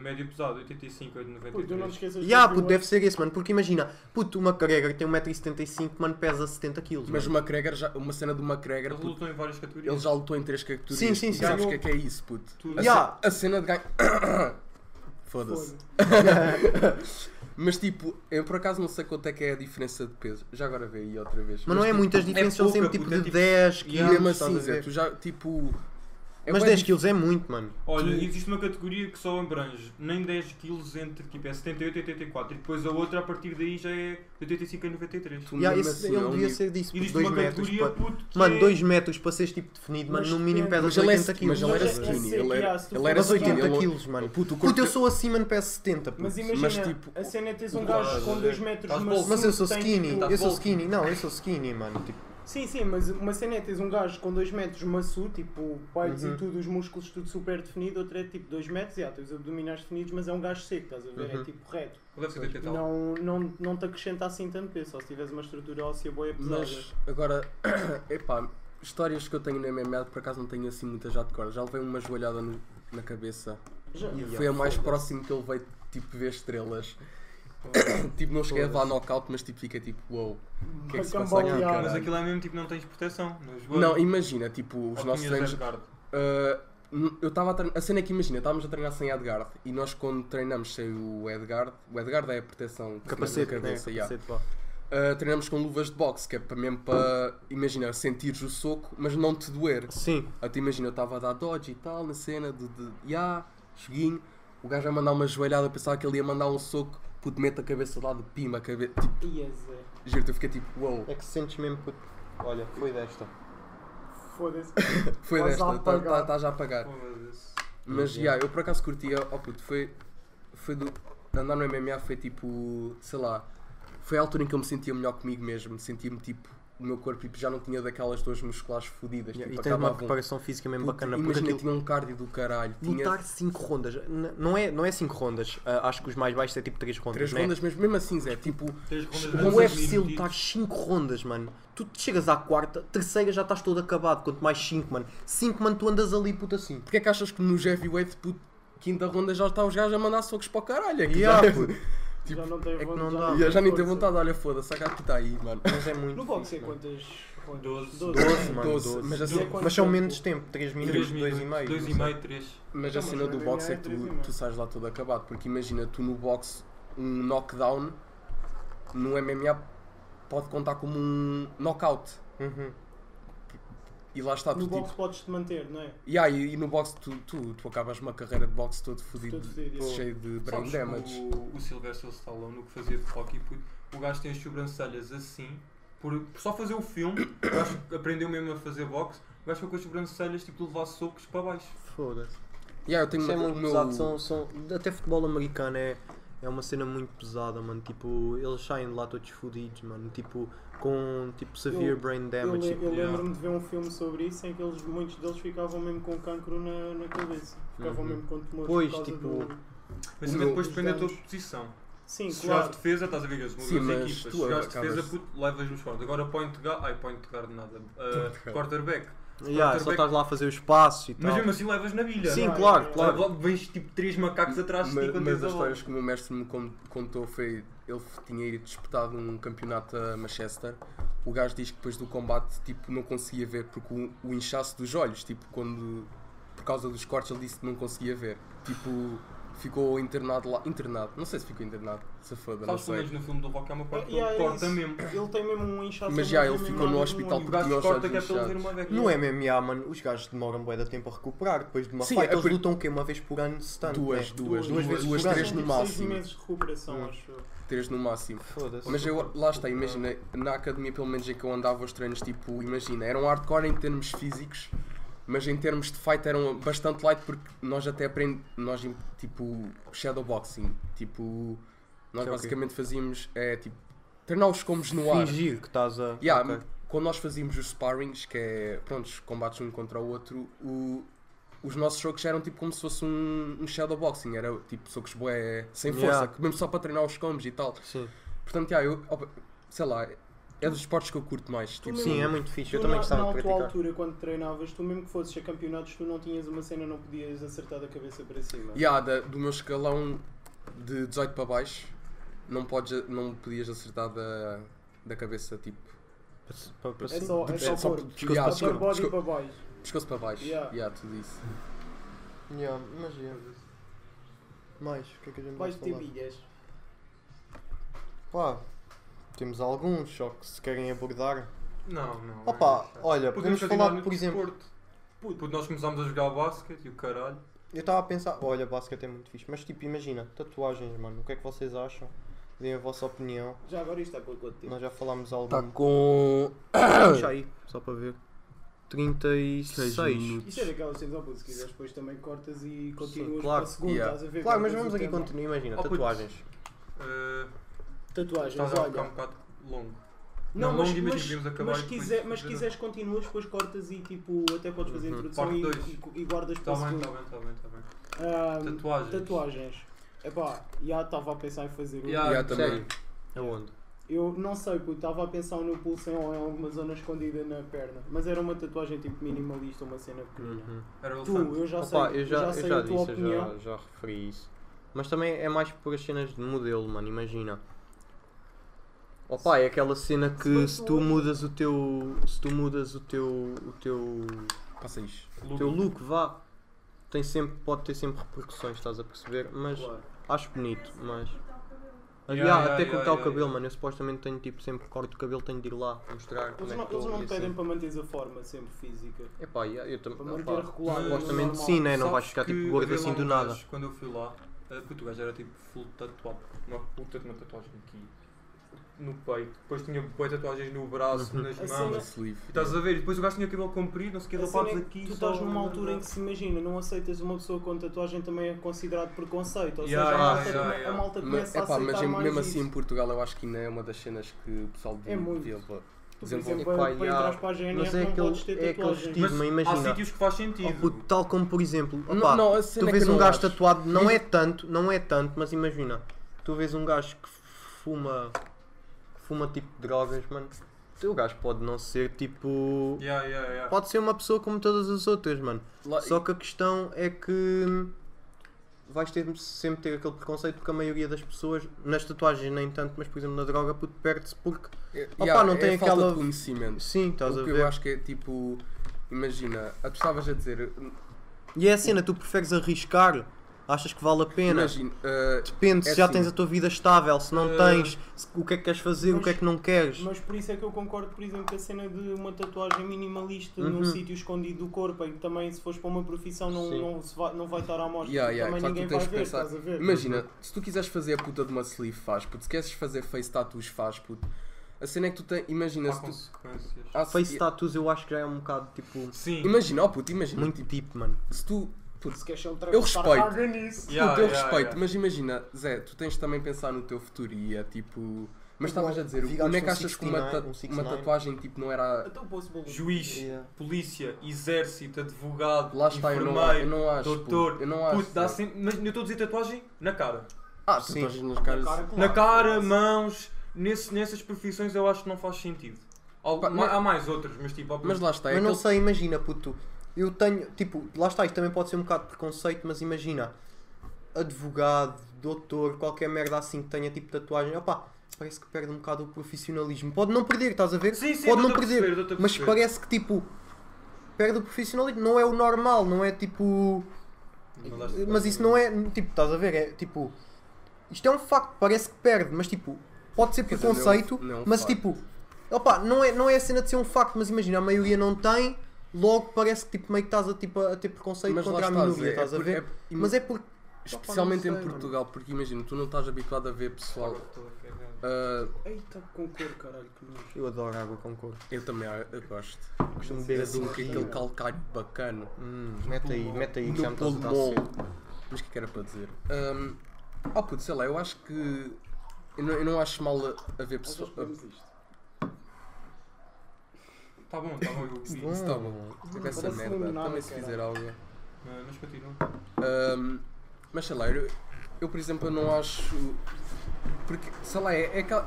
médio pesado, 85, 93. Puto, não te esqueças Ya, do puto, deve ser esse, mano. Porque imagina, puto, o McGregor tem 1,75m, mano, pesa 70kg. Mas o McGregor, já, uma cena do McGregor, Ele lutou em várias categorias. ele já lutou em três categorias. Sim, sim, e sim. Sabes o que é que é isso, puto? tudo. A, ce- a cena de ganho. Foda-se. Mas tipo, eu por acaso não sei quanto é que é a diferença de peso. Já agora vê aí outra vez. Mas não é tipo, muitas diferenças, são pouca, sempre tipo puto, é de tipo- 10 E quilos. mesmo estás a assim, Zé, tu já tipo. É Mas bué 10 dif- quilos é muito, mano. Olha, Tu- existe uma categoria que só abrange nem 10 kg entre tipo é 78 e 84 e depois a outra a partir daí já é de 85 a 93. tu mesmo esse- assim, ele é devia ser disso, Existe 2 uma metros. categoria pá. puto, que Mano, é... 2 metros para seres tipo definido, mano, Mas no mínimo Mas é, 80 mas quilos. ele era Mas é- skinny, é ele era, ele era fores Mas skinny. 80 ele- quilos, mano. Puto, eu sou assim, mano, peso 70, puto. Mas imagina, Mas, tipo, a cena é teres um gajo com ver? 2 metros Estás de bolso. Mas eu sou skinny, tipo- eu sou skinny. Não, eu sou skinny, mano. Tipo, Sim, sim, mas uma cena é teres um gajo com 2 metros maçu, tipo bites Uhum. e tudo, os músculos tudo super definido, outro é tipo 2 metros, já, tens abdominais definidos, mas é um gajo seco, estás a ver? Uhum. É tipo reto. Ele deve ser 80 e tal. Não, não, não te acrescenta assim tanto peso, só se tiveres uma estrutura óssea boa e pesada. Mas agora, epá, histórias que eu tenho no MMA por acaso não tenho assim muitas já de cor. Já levei uma joelhada no- na cabeça Já- e foi a mais próximo que eu levei tipo ver estrelas. tipo, não cheguei a levar knockout, mas tipo fica tipo, wow, o que é que se passa aqui, caralho? Mas aquilo é mesmo tipo não tens proteção. Não, imagina, tipo, os Ou nossos treinos. Uh, eu estava a treinar. A cena é que imagina, estávamos a treinar sem Edgard e nós quando treinamos sem o Edgard, o Edgard é a proteção que capacete, temos na né? cabeça, yeah. Capacete. Uh, treinamos com luvas de boxe, que é para mesmo para, imagina, sentires o soco, mas não te doer. Sim. Até imagina, eu estava a dar dodge e tal, na cena de, de ya, joguinho, o gajo a mandar uma joelhada, eu pensava que ele ia mandar um soco, puto, mete a cabeça lá de pima, a cabeça, tipo, Ia, Zé. giro, eu fiquei tipo, wow, É que sentes mesmo, puto. Olha, foi desta. Foda-se. foi Estás a desta, tá- apagar. tá- estás a. Foda-se. Mas, Yeah. yeah, eu por acaso curtia, oh puto, foi, foi do, andar no MMA foi tipo, sei lá, foi a altura em que eu me sentia melhor comigo mesmo, sentia-me tipo, o meu corpo tipo, já não tinha daquelas duas musculares fodidas, Yeah, tipo, e tens uma preparação física mesmo bacana. Imagina, aquilo, tinha um cardio do caralho, tinha lutar 5 rondas, n- não é 5 não é cinco rondas, ah, acho que os mais baixos é tipo 3 rondas. três né? rondas, mas mesmo assim, Zé, tipo, rondas No 15 UFC minutos. lutar 5 rondas, mano. Tu chegas à quarta, terceira já estás todo acabado, quanto mais 5, mano. 5, mano, tu andas ali, puto assim. porque é que achas que nos heavyweight, puto, quinta ronda já está os gajos a mandar socos para o caralho? É que Yeah, já, puto. Já não tem é que vontade. não dá. tem já, já nem tenho vontade, olha, foda-se, saca que está aí, mano. Mas é muito. No boxe é mano. quantas rondas? 12. 12, mano. 12, 12. mas E assim, é quanto Mas são menos tempo, 3 minutos, 3 2 minutos, e meio. 2 não e sei. meio, 3. Mas Não, a mas cena do boxe é é que três e tu, meio. tu sais lá todo acabado. Porque imagina, tu no boxe, um knockdown no MMA pode contar como um knockout. Uhum. E lá está, tu No tipo. boxe podes-te manter, não é? Yeah, e, e no boxe tu, tu, tu acabas uma carreira de boxe todo fodido, cheio de brain Sabes damage. O, o Sylvester Stallone, o que fazia de hockey, o gajo tem as sobrancelhas assim, por, por só fazer o filme, o gajo aprendeu mesmo a fazer boxe, gajo ficou com as sobrancelhas tipo de levar socos para baixo. Foda-se. Yeah, eu tenho Isso é uma- muito o meu- pesado. São, são, até futebol americano é, é uma cena muito pesada, mano. Tipo, eles saem de lá todos fodidos, mano. Tipo, com tipo, severe Eu- brain Eu, damage. le- tipo, eu lembro-me de ver um filme sobre isso em que eles, muitos deles ficavam mesmo com cancro na, na cabeça. Ficavam Uhum. mesmo com tumores Pois, por causa tipo, do... Mas O também depois depende da tua posição. Sim, Se jogares claro. defesa, estás a ver as mas equipas. Se jogares acabas- defesa, puto, levas-nos fora. Agora point guard, ai point guard nada. Uh, quarterback. yeah, só estás lá a fazer os passos e tal. Mas mesmo assim levas na bilha. Sim, Não, claro, é- claro. Vens tipo três macacos atrás de ti Mas, quando mas as histórias que o meu mestre me con- contou foi ele tinha ido disputado um campeonato a Manchester. O gajo diz que depois do combate tipo, não conseguia ver porque o, o inchaço dos olhos, tipo, quando por causa dos cortes ele disse que não conseguia ver. Tipo, ficou internado lá. Internado, não sei se ficou internado, se foda, não Sabes pelo sei. no filme do Rock há uma parte que Yeah, ele é corta isso. mesmo. Ele tem mesmo um inchaço. Mas já, ele ficou no hospital porque tinha os corta olhos que é para ele uma vez. No MMA, mano, os gajos demoram bué de tempo a recuperar. Depois de uma Sim, fight, é eles lutam o quê? Uma vez por ano, stand, Duas, né? duas, duas vezes duas, por ano. três no Seis máximo. meses de recuperação, Hum. acho eu. Três no máximo. Foda-se. Mas eu, lá está, imagina, na academia pelo menos em que eu andava os treinos, tipo, imagina, eram hardcore em termos físicos, mas em termos de fight eram bastante light porque nós até aprendemos, nós tipo, shadowboxing, tipo, nós é basicamente fazíamos, é tipo, treinar os combos no ar. Fingir que estás a. Yeah, Ok. Quando nós fazíamos os sparrings, que é, pronto, combates um contra o outro, o- os nossos socos eram tipo como se fosse um, um shadowboxing, era tipo socos bué, sem força, Yeah. que mesmo só para treinar os combos e tal. Sim. Portanto, yeah, eu, opa, sei lá, é dos esportes que eu curto mais. Tipo, mesmo- Sim, é muito fixe. Eu também na, gostava na de tua praticar. altura, quando treinavas, tu mesmo que fosses a campeonatos, tu não tinhas uma cena, não podias acertar da cabeça para cima. yeah, da- do meu escalão de 18 para baixo, não, podes, não podias acertar da, da cabeça, tipo, Para- para- É sim. só, é É só só pôr. pescoço Yeah, para para baixo. pescoço para baixo. Yeah. Yeah, tudo isso. Yeah, mas yeah. Mais, o que é que a gente vai Vais ter falar? bilhas. Pá, temos alguns, só que se querem abordar. Não, não. Opa, é- olha, Podemos podemos falar, por exemplo, desporto. Puto, nós começámos a jogar basquete e o caralho. eu estava a pensar, olha, basquete é muito fixe, mas tipo, imagina, tatuagens, mano, o que é que vocês acham? Deem a vossa opinião. Já agora isto está com quanto tempo? Nós já falámos algo. Está Tá com. Puxa aí, só para ver. 36. minutos. Isso é daquelas cenas, puto, se quiseres depois também cortas e continuas claro. para a segunda, Yeah. estás a ver? Claro, mas vamos aqui continuar. Imagina, Oh, tatuagens. Uh, Tatuagens, estás a ficar um olha. bocado longo. Não, Não, mas, longo, mas, devíamos acabar mas, quiser, mas quiseres continuas, depois cortas e tipo, até podes fazer a Uhum. introdução e, e, e guardas Está para a bem, segunda. está bem, está bem, está bem. Ahm, Tatuagens. Tatuagens. Epá, já estava a pensar em fazer. Yeah, Yeah, também. Aonde? Eu não sei, puto, estava a pensar no pulso em, em alguma zona escondida na perna. Mas era uma tatuagem tipo minimalista, uma cena pequenina. Uhum. Era o Tu, elefante. eu já Opa, sei, eu já, sei eu já a tua disse, eu opinião. já, já referi isso. Mas também é mais por as cenas de modelo, mano, imagina. Opa, é aquela cena que se tu mudas o teu. Se tu mudas o teu. o teu. Passa isto. o teu look, vá. Tem sempre, pode ter sempre repercussões, estás a perceber? Mas Claro. Acho bonito, mas. Ah, Yeah, yeah, até yeah, cortar o cabelo, yeah. mano. Eu supostamente tenho tipo sempre corto o cabelo, tenho de ir lá mostrar como Eles é não, que eles não pedem assim. para manteres a forma sempre física. Epá, yeah, eu Para também. manter opá, regular. supostamente normal. sim, né? Não vais ficar tipo gordo assim do nada. Quando eu fui lá, puto, o gajo era tipo full tatuado. Uma puta de uma tatuagem aqui no peito. Depois tinha boas tatuagens no braço, Uhum. nas mãos. E estás a ver? E depois o gajo tinha cabelo comprido, não sei o que, A rapados é aqui. que tu só- estás numa altura em que se imagina, não aceitas uma pessoa com tatuagem também é considerado preconceito. Ou Yeah, seja, a malta, yeah, yeah. a malta Mas, começa a epá, aceitar mas em- mais mesmo isso. assim em Portugal eu acho que ainda é uma das cenas que o pessoal É muito. devia Tu, por exemplo, Epá, para, yeah. entrar para a GNR Mas é não aquele, podes ter é aquele tatuagem. estigma, Mas há imagina. sítios que faz sentido. Oh, puto, tal como por exemplo, Não, opá, não, a tu é vês que um não gajo acho. tatuado, não é tanto, não é tanto, mas imagina, tu vês um gajo que fuma, fuma tipo de drogas, mano, o gajo pode não ser tipo, Yeah, yeah, yeah. pode ser uma pessoa como todas as outras, mano. Lá- Só que a questão é que vais ter sempre ter aquele preconceito porque a maioria das pessoas, nas tatuagens nem tanto, mas por exemplo na droga, puto, perde-se porque, é, opá, yeah, não é tem falta aquela- de conhecimento. sim, estás o a que ver. eu acho que é tipo. Imagina, tu estavas a dizer. E é a cena, tu preferes arriscar, achas que vale a pena. Imagina, uh, Depende se É já assim. tens a tua vida estável, se não Eh, tens, se- o que é que queres fazer, o mas- que é que não queres. Mas por isso é que eu concordo, por exemplo, com a cena de uma tatuagem minimalista Uhum. num sítio escondido do corpo, em que também se fores para uma profissão não, Sim. não, se vai, não vai estar à mostra, Yeah, yeah, também claro, ninguém vai ver, pensar- estás a ver? imagina, se tu quiseres fazer a puta de uma sleeve, faz, puto. Se queres fazer face tattoos, faz, puto. A cena é que tu tens. Imagina Há se tu. há- Face tattoos eu acho que já é um bocado tipo. Sim. Imagina, oh puto, imagina. Muito deep, mano. Se tu. Puto, Se um Eu respeito. caga nisso. Yeah, puto, eu yeah, respeito, yeah. mas imagina, Zé, tu tens de também pensar no teu futuro e é tipo. Mas Igual, estavas a dizer, onde é que achas que uma, 69, ta- um uma 69? tatuagem tipo não era. Então. Juiz, Yeah. polícia, exército, advogado, Lá está, eu não, eu não acho. doutor. puto, eu não acho. Puto, dá sempre. Mas eu estou a dizer tatuagem na cara. Ah, Sim. tatuagens nas caras. Na cara, claro. Na cara, mãos, nesse, nessas profissões eu acho que não faz sentido. Há, mais outras, mas tipo, Mas lá está, é Mas não sei, imagina, puto. Eu tenho, tipo, lá está, isto também pode ser um bocado de preconceito, mas imagina, advogado, doutor, qualquer merda assim que tenha tipo tatuagem, opá, parece que perde um bocado o profissionalismo. Pode não perder, estás a ver? Sim, sim, pode não perder, perceber, mas perceber. parece que tipo, perde o profissionalismo. Não é o normal, não é tipo. Mas isso não é, tipo, estás a ver? É tipo, isto é um facto, parece que perde, mas tipo, pode ser Quer dizer, não é um- preconceito, não é um mas facto. tipo, opá, não é, não é a cena de ser um facto, mas imagina, a maioria não tem, logo parece que tipo, meio que estás a, tipo, a ter preconceito Mas contra a minoria, Zé, estás a por- ver? é- Mas é porque. Especialmente não em sei, Portugal, porque imagina, tu não estás habituado a ver pessoal. ah, Eita, com cor, caralho, que nojo. Eu adoro água com cor. eu também ah, eu gosto. Costumo beber É assim. que aquele calcário bacana. Hum, mete aí, mete aí que já me estás a dar. Mas o que é que era para dizer? Um, oh puto, sei lá, eu acho que. Eu não, eu não acho mal a, a ver pessoas. Tá bom, tá bom, eu. Bom. Isso está bom. Com essa Parece merda. Também se fizer algo. Mas mas continua. Um, mas sei lá, eu, eu por exemplo eu não acho. Porque, sei lá, é, é, aquele,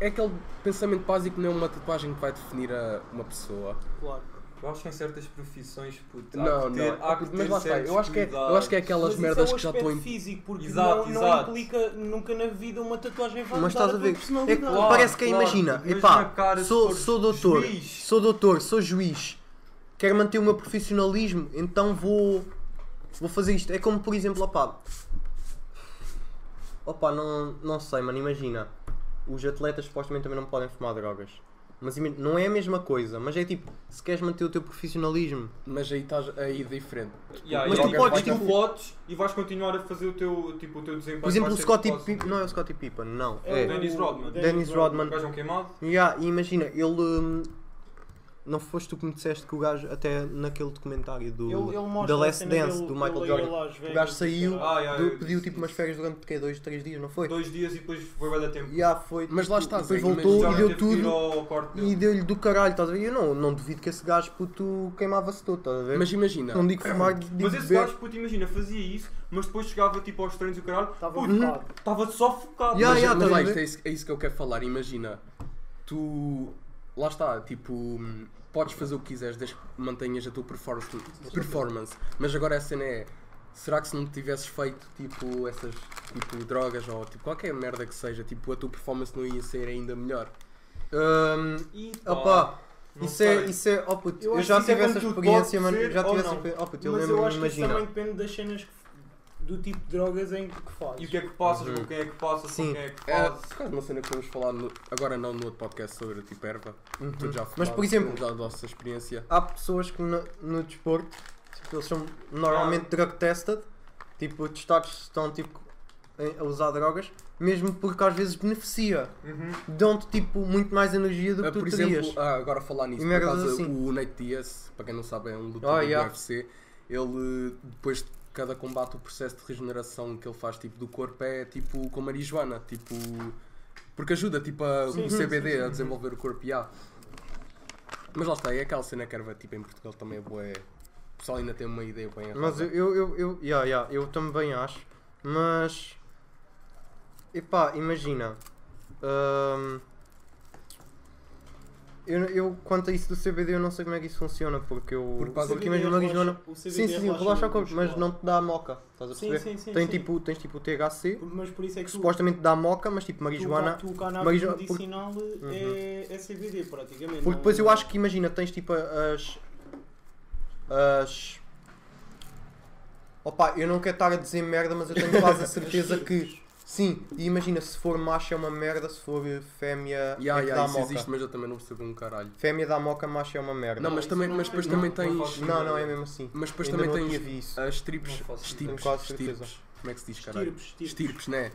é aquele pensamento básico que não é uma tatuagem que vai definir a, uma pessoa. Claro. Eu acho que em certas profissões, puto, há Não, que ter, não. há que mas lá está. Eu acho, que é, eu acho que é aquelas Mas isso merdas é que já estão em. físico, porque Exato, não, não exato. implica nunca na vida uma tatuagem vai Mas estás a ver? É, Claro, parece que é, claro. imagina, epá, sou, sou doutor, juiz. sou doutor, sou juiz, quero manter o meu profissionalismo, então vou, vou fazer isto. É como, por exemplo, opá, opá, não, não sei, mano, imagina, os atletas supostamente também não podem fumar drogas. Mas não é a mesma coisa, mas é tipo, se queres manter o teu profissionalismo, Mas aí estás aí diferente. Yeah, Mas tu podes, tipo- podes e vais continuar a fazer o teu, tipo, o teu desempenho. por exemplo, o Scottie Pippen, não é o Scottie Pippen, não, É é, o- Dennis Rodman. Dennis Rodman. O gajo é um queimado? Yeah, e imagina, ele. Não foste tu que me disseste que o gajo, até naquele documentário do Ele, ele The Last Dance dele- do Michael ele Jordan, o gajo saiu. Ah, yeah, do- pediu disse tipo umas férias durante quê? dois, três dias, não foi? Dois dias e depois foi bem da tempo. Já foi. Mas lá está, Depois voltou e deu tudo. E deu-lhe do caralho, estás a ver? Eu não, não duvido que esse gajo puto queimava-se todo, estás a ver? Mas imagina. não digo fumar, digo Mas esse beber. gajo, puto, imagina, fazia isso, mas depois chegava tipo aos treinos e o caralho, Estava puto, focado. estava só focado. Yeah, mas, yeah, mas lá, isto é, isso, é isso que eu quero falar. Imagina, tu. Lá está, tipo. Podes fazer o que quiseres desde que mantenhas a tua performance. performance. Mas agora a cena é. Será que se não tivesses feito tipo essas tipo drogas ou tipo qualquer merda que seja, tipo a tua performance não ia ser ainda melhor? Hum, E opa, não isso sei. é, isso é, oh puto, Eu eu, acho já é tive essa experiência, mano, já tive essa experiência, oh puto, eu Mas eu acho que isso imagina. também depende das cenas que- do tipo de drogas em que fazes. E o que é que passas, Uhum. com quem é que passas, Sim. com quem é que É, fazes. por causa de uma cena que vamos falar no- agora não no outro podcast sobre tipo erva. Uhum. Tu já Mas por exemplo, já da nossa experiência. há pessoas que no, no desporto, tipo, eles são normalmente drug tested, tipo, testados se estão tipo, a usar drogas, mesmo porque às vezes beneficia. Uhum. Dão-te tipo muito mais energia do que Ah, tu por terias. exemplo, ah, agora a falar nisso, por causa, assim. o Nate Diaz, para quem não sabe, é um lutador Ah, do yeah. UFC. Ele, depois de cada combate, o processo de regeneração que ele faz tipo, do corpo é tipo com marijuana, tipo. Porque ajuda tipo, a, Sim, o CBD sim, sim. a desenvolver o corpo. Yeah. Mas lá está, é aquela cena que erva tipo, em Portugal também é boa. O pessoal ainda tem uma ideia bem Mas errada. eu, eu, eu, eu, yeah, yeah, eu também acho, mas epá, imagina. hum, eu, eu, quanto a isso do CBD, eu não sei como é que isso funciona, porque eu. Porque base- porque imagina. O CBD Sim, sim, sim, relaxa o corpo, mas não te dá moca, estás a Sim, perceber? sim, sim. Tem sim. tipo, tens tipo o THC, Mas por isso é que que tu, supostamente dá moca, mas tipo tu, marijuana. tu, o cannabis marijuana- porque- medicinal é, é CBD praticamente. Porque depois eu acho que imagina, tens tipo as. As. Opa, eu não quero estar a dizer merda, mas eu tenho quase a certeza que. Sim, e imagina, se for macho é uma merda, se for fêmea Yeah, é yeah, dá isso moca. existe, mas eu também não percebo um caralho. Fêmea dá moca, macho é uma merda. Não, mas também, mas é- depois não, também não tens. não, não, é mesmo assim. Mas depois Ainda também tens isso. as quase certeza. Estipes. Como é que se diz, caralho? Estirpes, estirpes. Estirpes, né?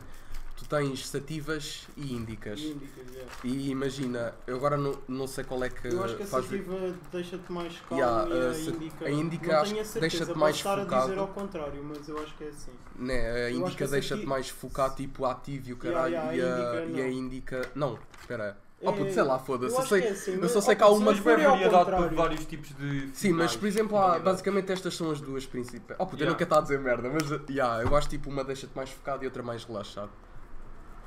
Tu tens sativas e índicas. E índicas, yeah. E imagina, eu agora não, não sei qual é que Eu acho que a sativa deixa-te mais calmo Yeah, e a a indica... a a que deixa-te mais estar a focado. dizer ao contrário, mas eu acho que é assim. Né, a acho que indica a deixa-te sati- mais focado, tipo ativo e o Yeah, caralho. yeah, a e, a, indica e a não. espera. Oh, É, puto, sei lá, foda-se. eu Eu sei, é assim, eu só sei que oh, há se uma. Ao variedade por vários tipos de. Sim, mas por exemplo, há, basicamente estas são as duas principais. Oh, puto, eu não Yeah. quero estar a dizer merda, mas yeah, eu acho tipo uma deixa-te mais focado e outra mais relaxado.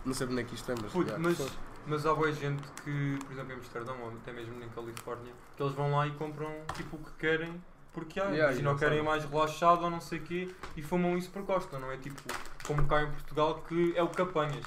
Não sei de onde é que isto é, mas. Puto, yeah. mas, mas há boa gente que, por exemplo, em Amsterdão ou até mesmo na Califórnia, que eles vão lá e compram tipo o que querem porque há. Yeah, Imagina, yeah, querem sabe. mais relaxado ou não sei o quê e fumam isso por gostam, não é tipo como cá em Portugal que é o que apanhas.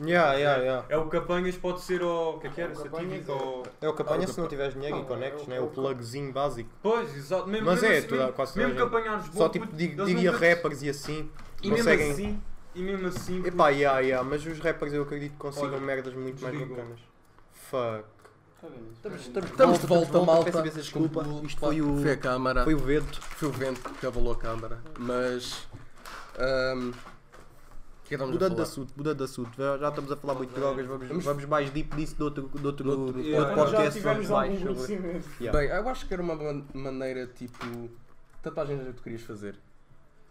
Yeah, yeah, yeah. É o que apanhas, pode ser o. O que é que era? É o que apanhas, Satívico é. ou. É o que apanha Ah, o se não tiveres dinheiro Não, e conectes, é o- né? é O que- plugzinho básico. Pois, exato. Mesmo, Mas mesmo é, assim, toda- mesmo, quase mesmo que apanhares Só bom, tipo, puto, di- eles diria nunca- rappers e assim. E mesmo conseguem- assim, e mesmo assim. Epá, yeah, yeah, mas os rappers eu acredito que consigam Olha, merdas muito mais bacanas. Fuck. Estamos, tá bem. Estamos de volta, malta. Peço imensa desculpa. Isto foi o, Foi a câmara. foi o vento. Foi o vento que abalou a câmara. Mas. que é estamos Mudando de assunto, mudando de assunto. Já já estamos a falar muito de drogas, vamos, Vamos- vamos mais deep disso de outro, de outro, outro- Yeah. outro já podcast. Vamos tivemos mais algum sobre. Yeah. Bem, eu acho que era uma man- maneira tipo. Tatuagens que tu querias fazer.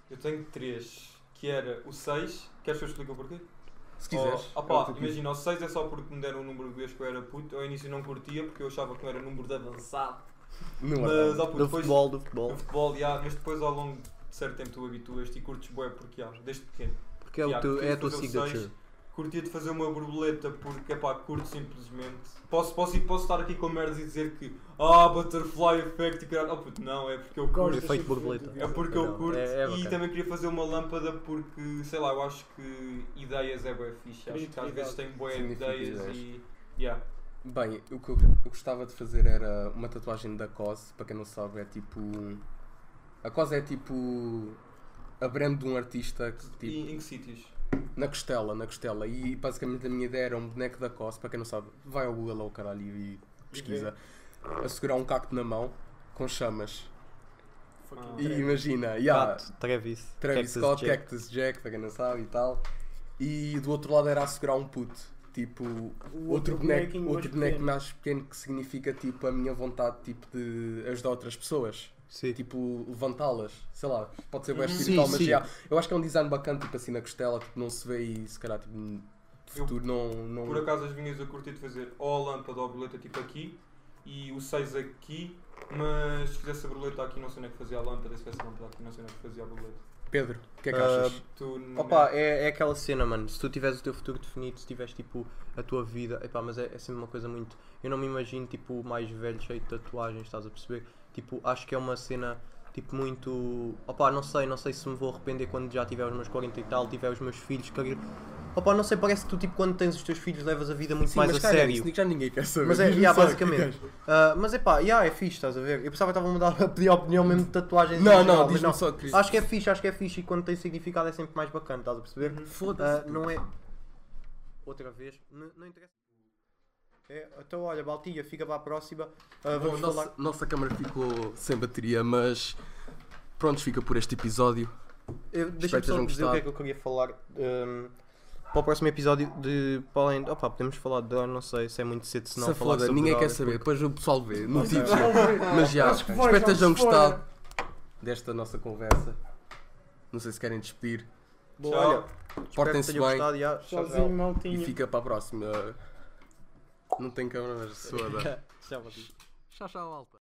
Eu tenho três, que era o 6. Queres que eu explique o porquê? Se quiseres. Oh, é o opá, que tu imagina, o 6 é só porque me deram o número desde que eu era puto. Eu ao início não curtia porque eu achava que não era número de avançado. Não Mas é. ó, puto, Do depois futebol, do futebol. no futebol, yeah, mas depois ao longo de certo tempo tu habituas-te e curtes bué porque yeah, desde pequeno. Porque é, o Yeah, teu, é a tua signature. seis. Curtia de fazer uma borboleta porque epá, curto simplesmente. Posso, posso, posso estar aqui com merdas e dizer que ah, butterfly effect e caralho. Oh, puto, não, é porque eu curto. Efeito borboleta. É porque eu curto é- é e também queria fazer uma lâmpada porque, sei lá, eu acho que ideias é bué fixe. Acho que às vezes tenho Significa ideias ideias. e. Yeah. Bem, o que eu, gostava de fazer era uma tatuagem da COS. Para quem não sabe, é tipo. A COS é tipo. A brand de um artista que, tipo, E em que sítios? Na costela, na costela. E basicamente a minha ideia era um boneco da COS. Para quem não sabe, vai ao Google ou caralho e pesquisa. A segurar um cacto na mão com chamas. Ah. E imagina, yeah, Travis. Travis Cactus Scott, Jack. Cactus Jack, para quem não sabe e tal. E do outro lado era a segurar um puto. Tipo, O outro, boneco, outro boneco pequeno. mais pequeno que significa tipo a minha vontade tipo, de ajudar outras pessoas. Sim. Tipo, levantá-las. Sei lá, pode ser bem Uhum. espiritual, Sim, mas sim. yeah, eu acho que é um design bacana, tipo assim na costela, tipo, não se vê e se calhar tipo, no Eu, futuro não. não... Por acaso as minhas eu curti de fazer ou a lâmpada ou a borboleta tipo aqui e o 6 aqui, mas se fizesse a borboleta aqui não sei onde é que fazia a lâmpada, se fizesse a lâmpada aqui não sei onde é que fazia a borboleta. Pedro, o que é que Ah, achas? Tu, Opa, é, é aquela cena, mano. Se tu tiveres o teu futuro definido, se tiveres tipo a tua vida, epá, mas é, é sempre uma coisa muito. Eu não me imagino tipo mais velho cheio de tatuagens, estás a perceber? Tipo, acho que é uma cena tipo muito. Opa, não sei, não sei se me vou arrepender quando já tiver os meus 40 e tal, tiver os meus filhos, querer. Opa, não sei, parece que tu tipo quando tens os teus filhos levas a vida muito Sim, mais mas a caga sério. já ninguém quer saber. Mas é, yeah, que basicamente. Ah, mas é pá, yeah, é fixe, estás a ver? Eu pensava que estava a mudar a pedir a opinião mesmo de tatuagens. em Não, geral, não, mas diz-me só que. Acho que é fixe, acho que é fixe e quando tem significado é sempre mais bacana, estás a perceber? Foda-se. Ah, não é. Outra vez, não, não interessa. É, então olha, Baltia, fica para a próxima. Bom, vamos nossa, falar. nossa câmara ficou sem bateria, mas pronto, fica por este episódio. Eu- Deixa-me espero que só tenham dizer o que é que eu queria falar. ahm, para o próximo episódio de. Além. Opa, podemos falar de droga, não sei se é muito cedo, se não Se falar foda, sobre ninguém quer drogas, saber, porque- depois o pessoal vê no Mas título. Mas já, espero que tenham gostado desta nossa conversa. Não sei se querem despedir. Bom, Tchau. olha, Portem-se bem gostado, já. Tchau, Sozinho, e fica para a próxima. Não tem câmera, mas tchau. Tchau, Baltia. Tchau, tchau, alta.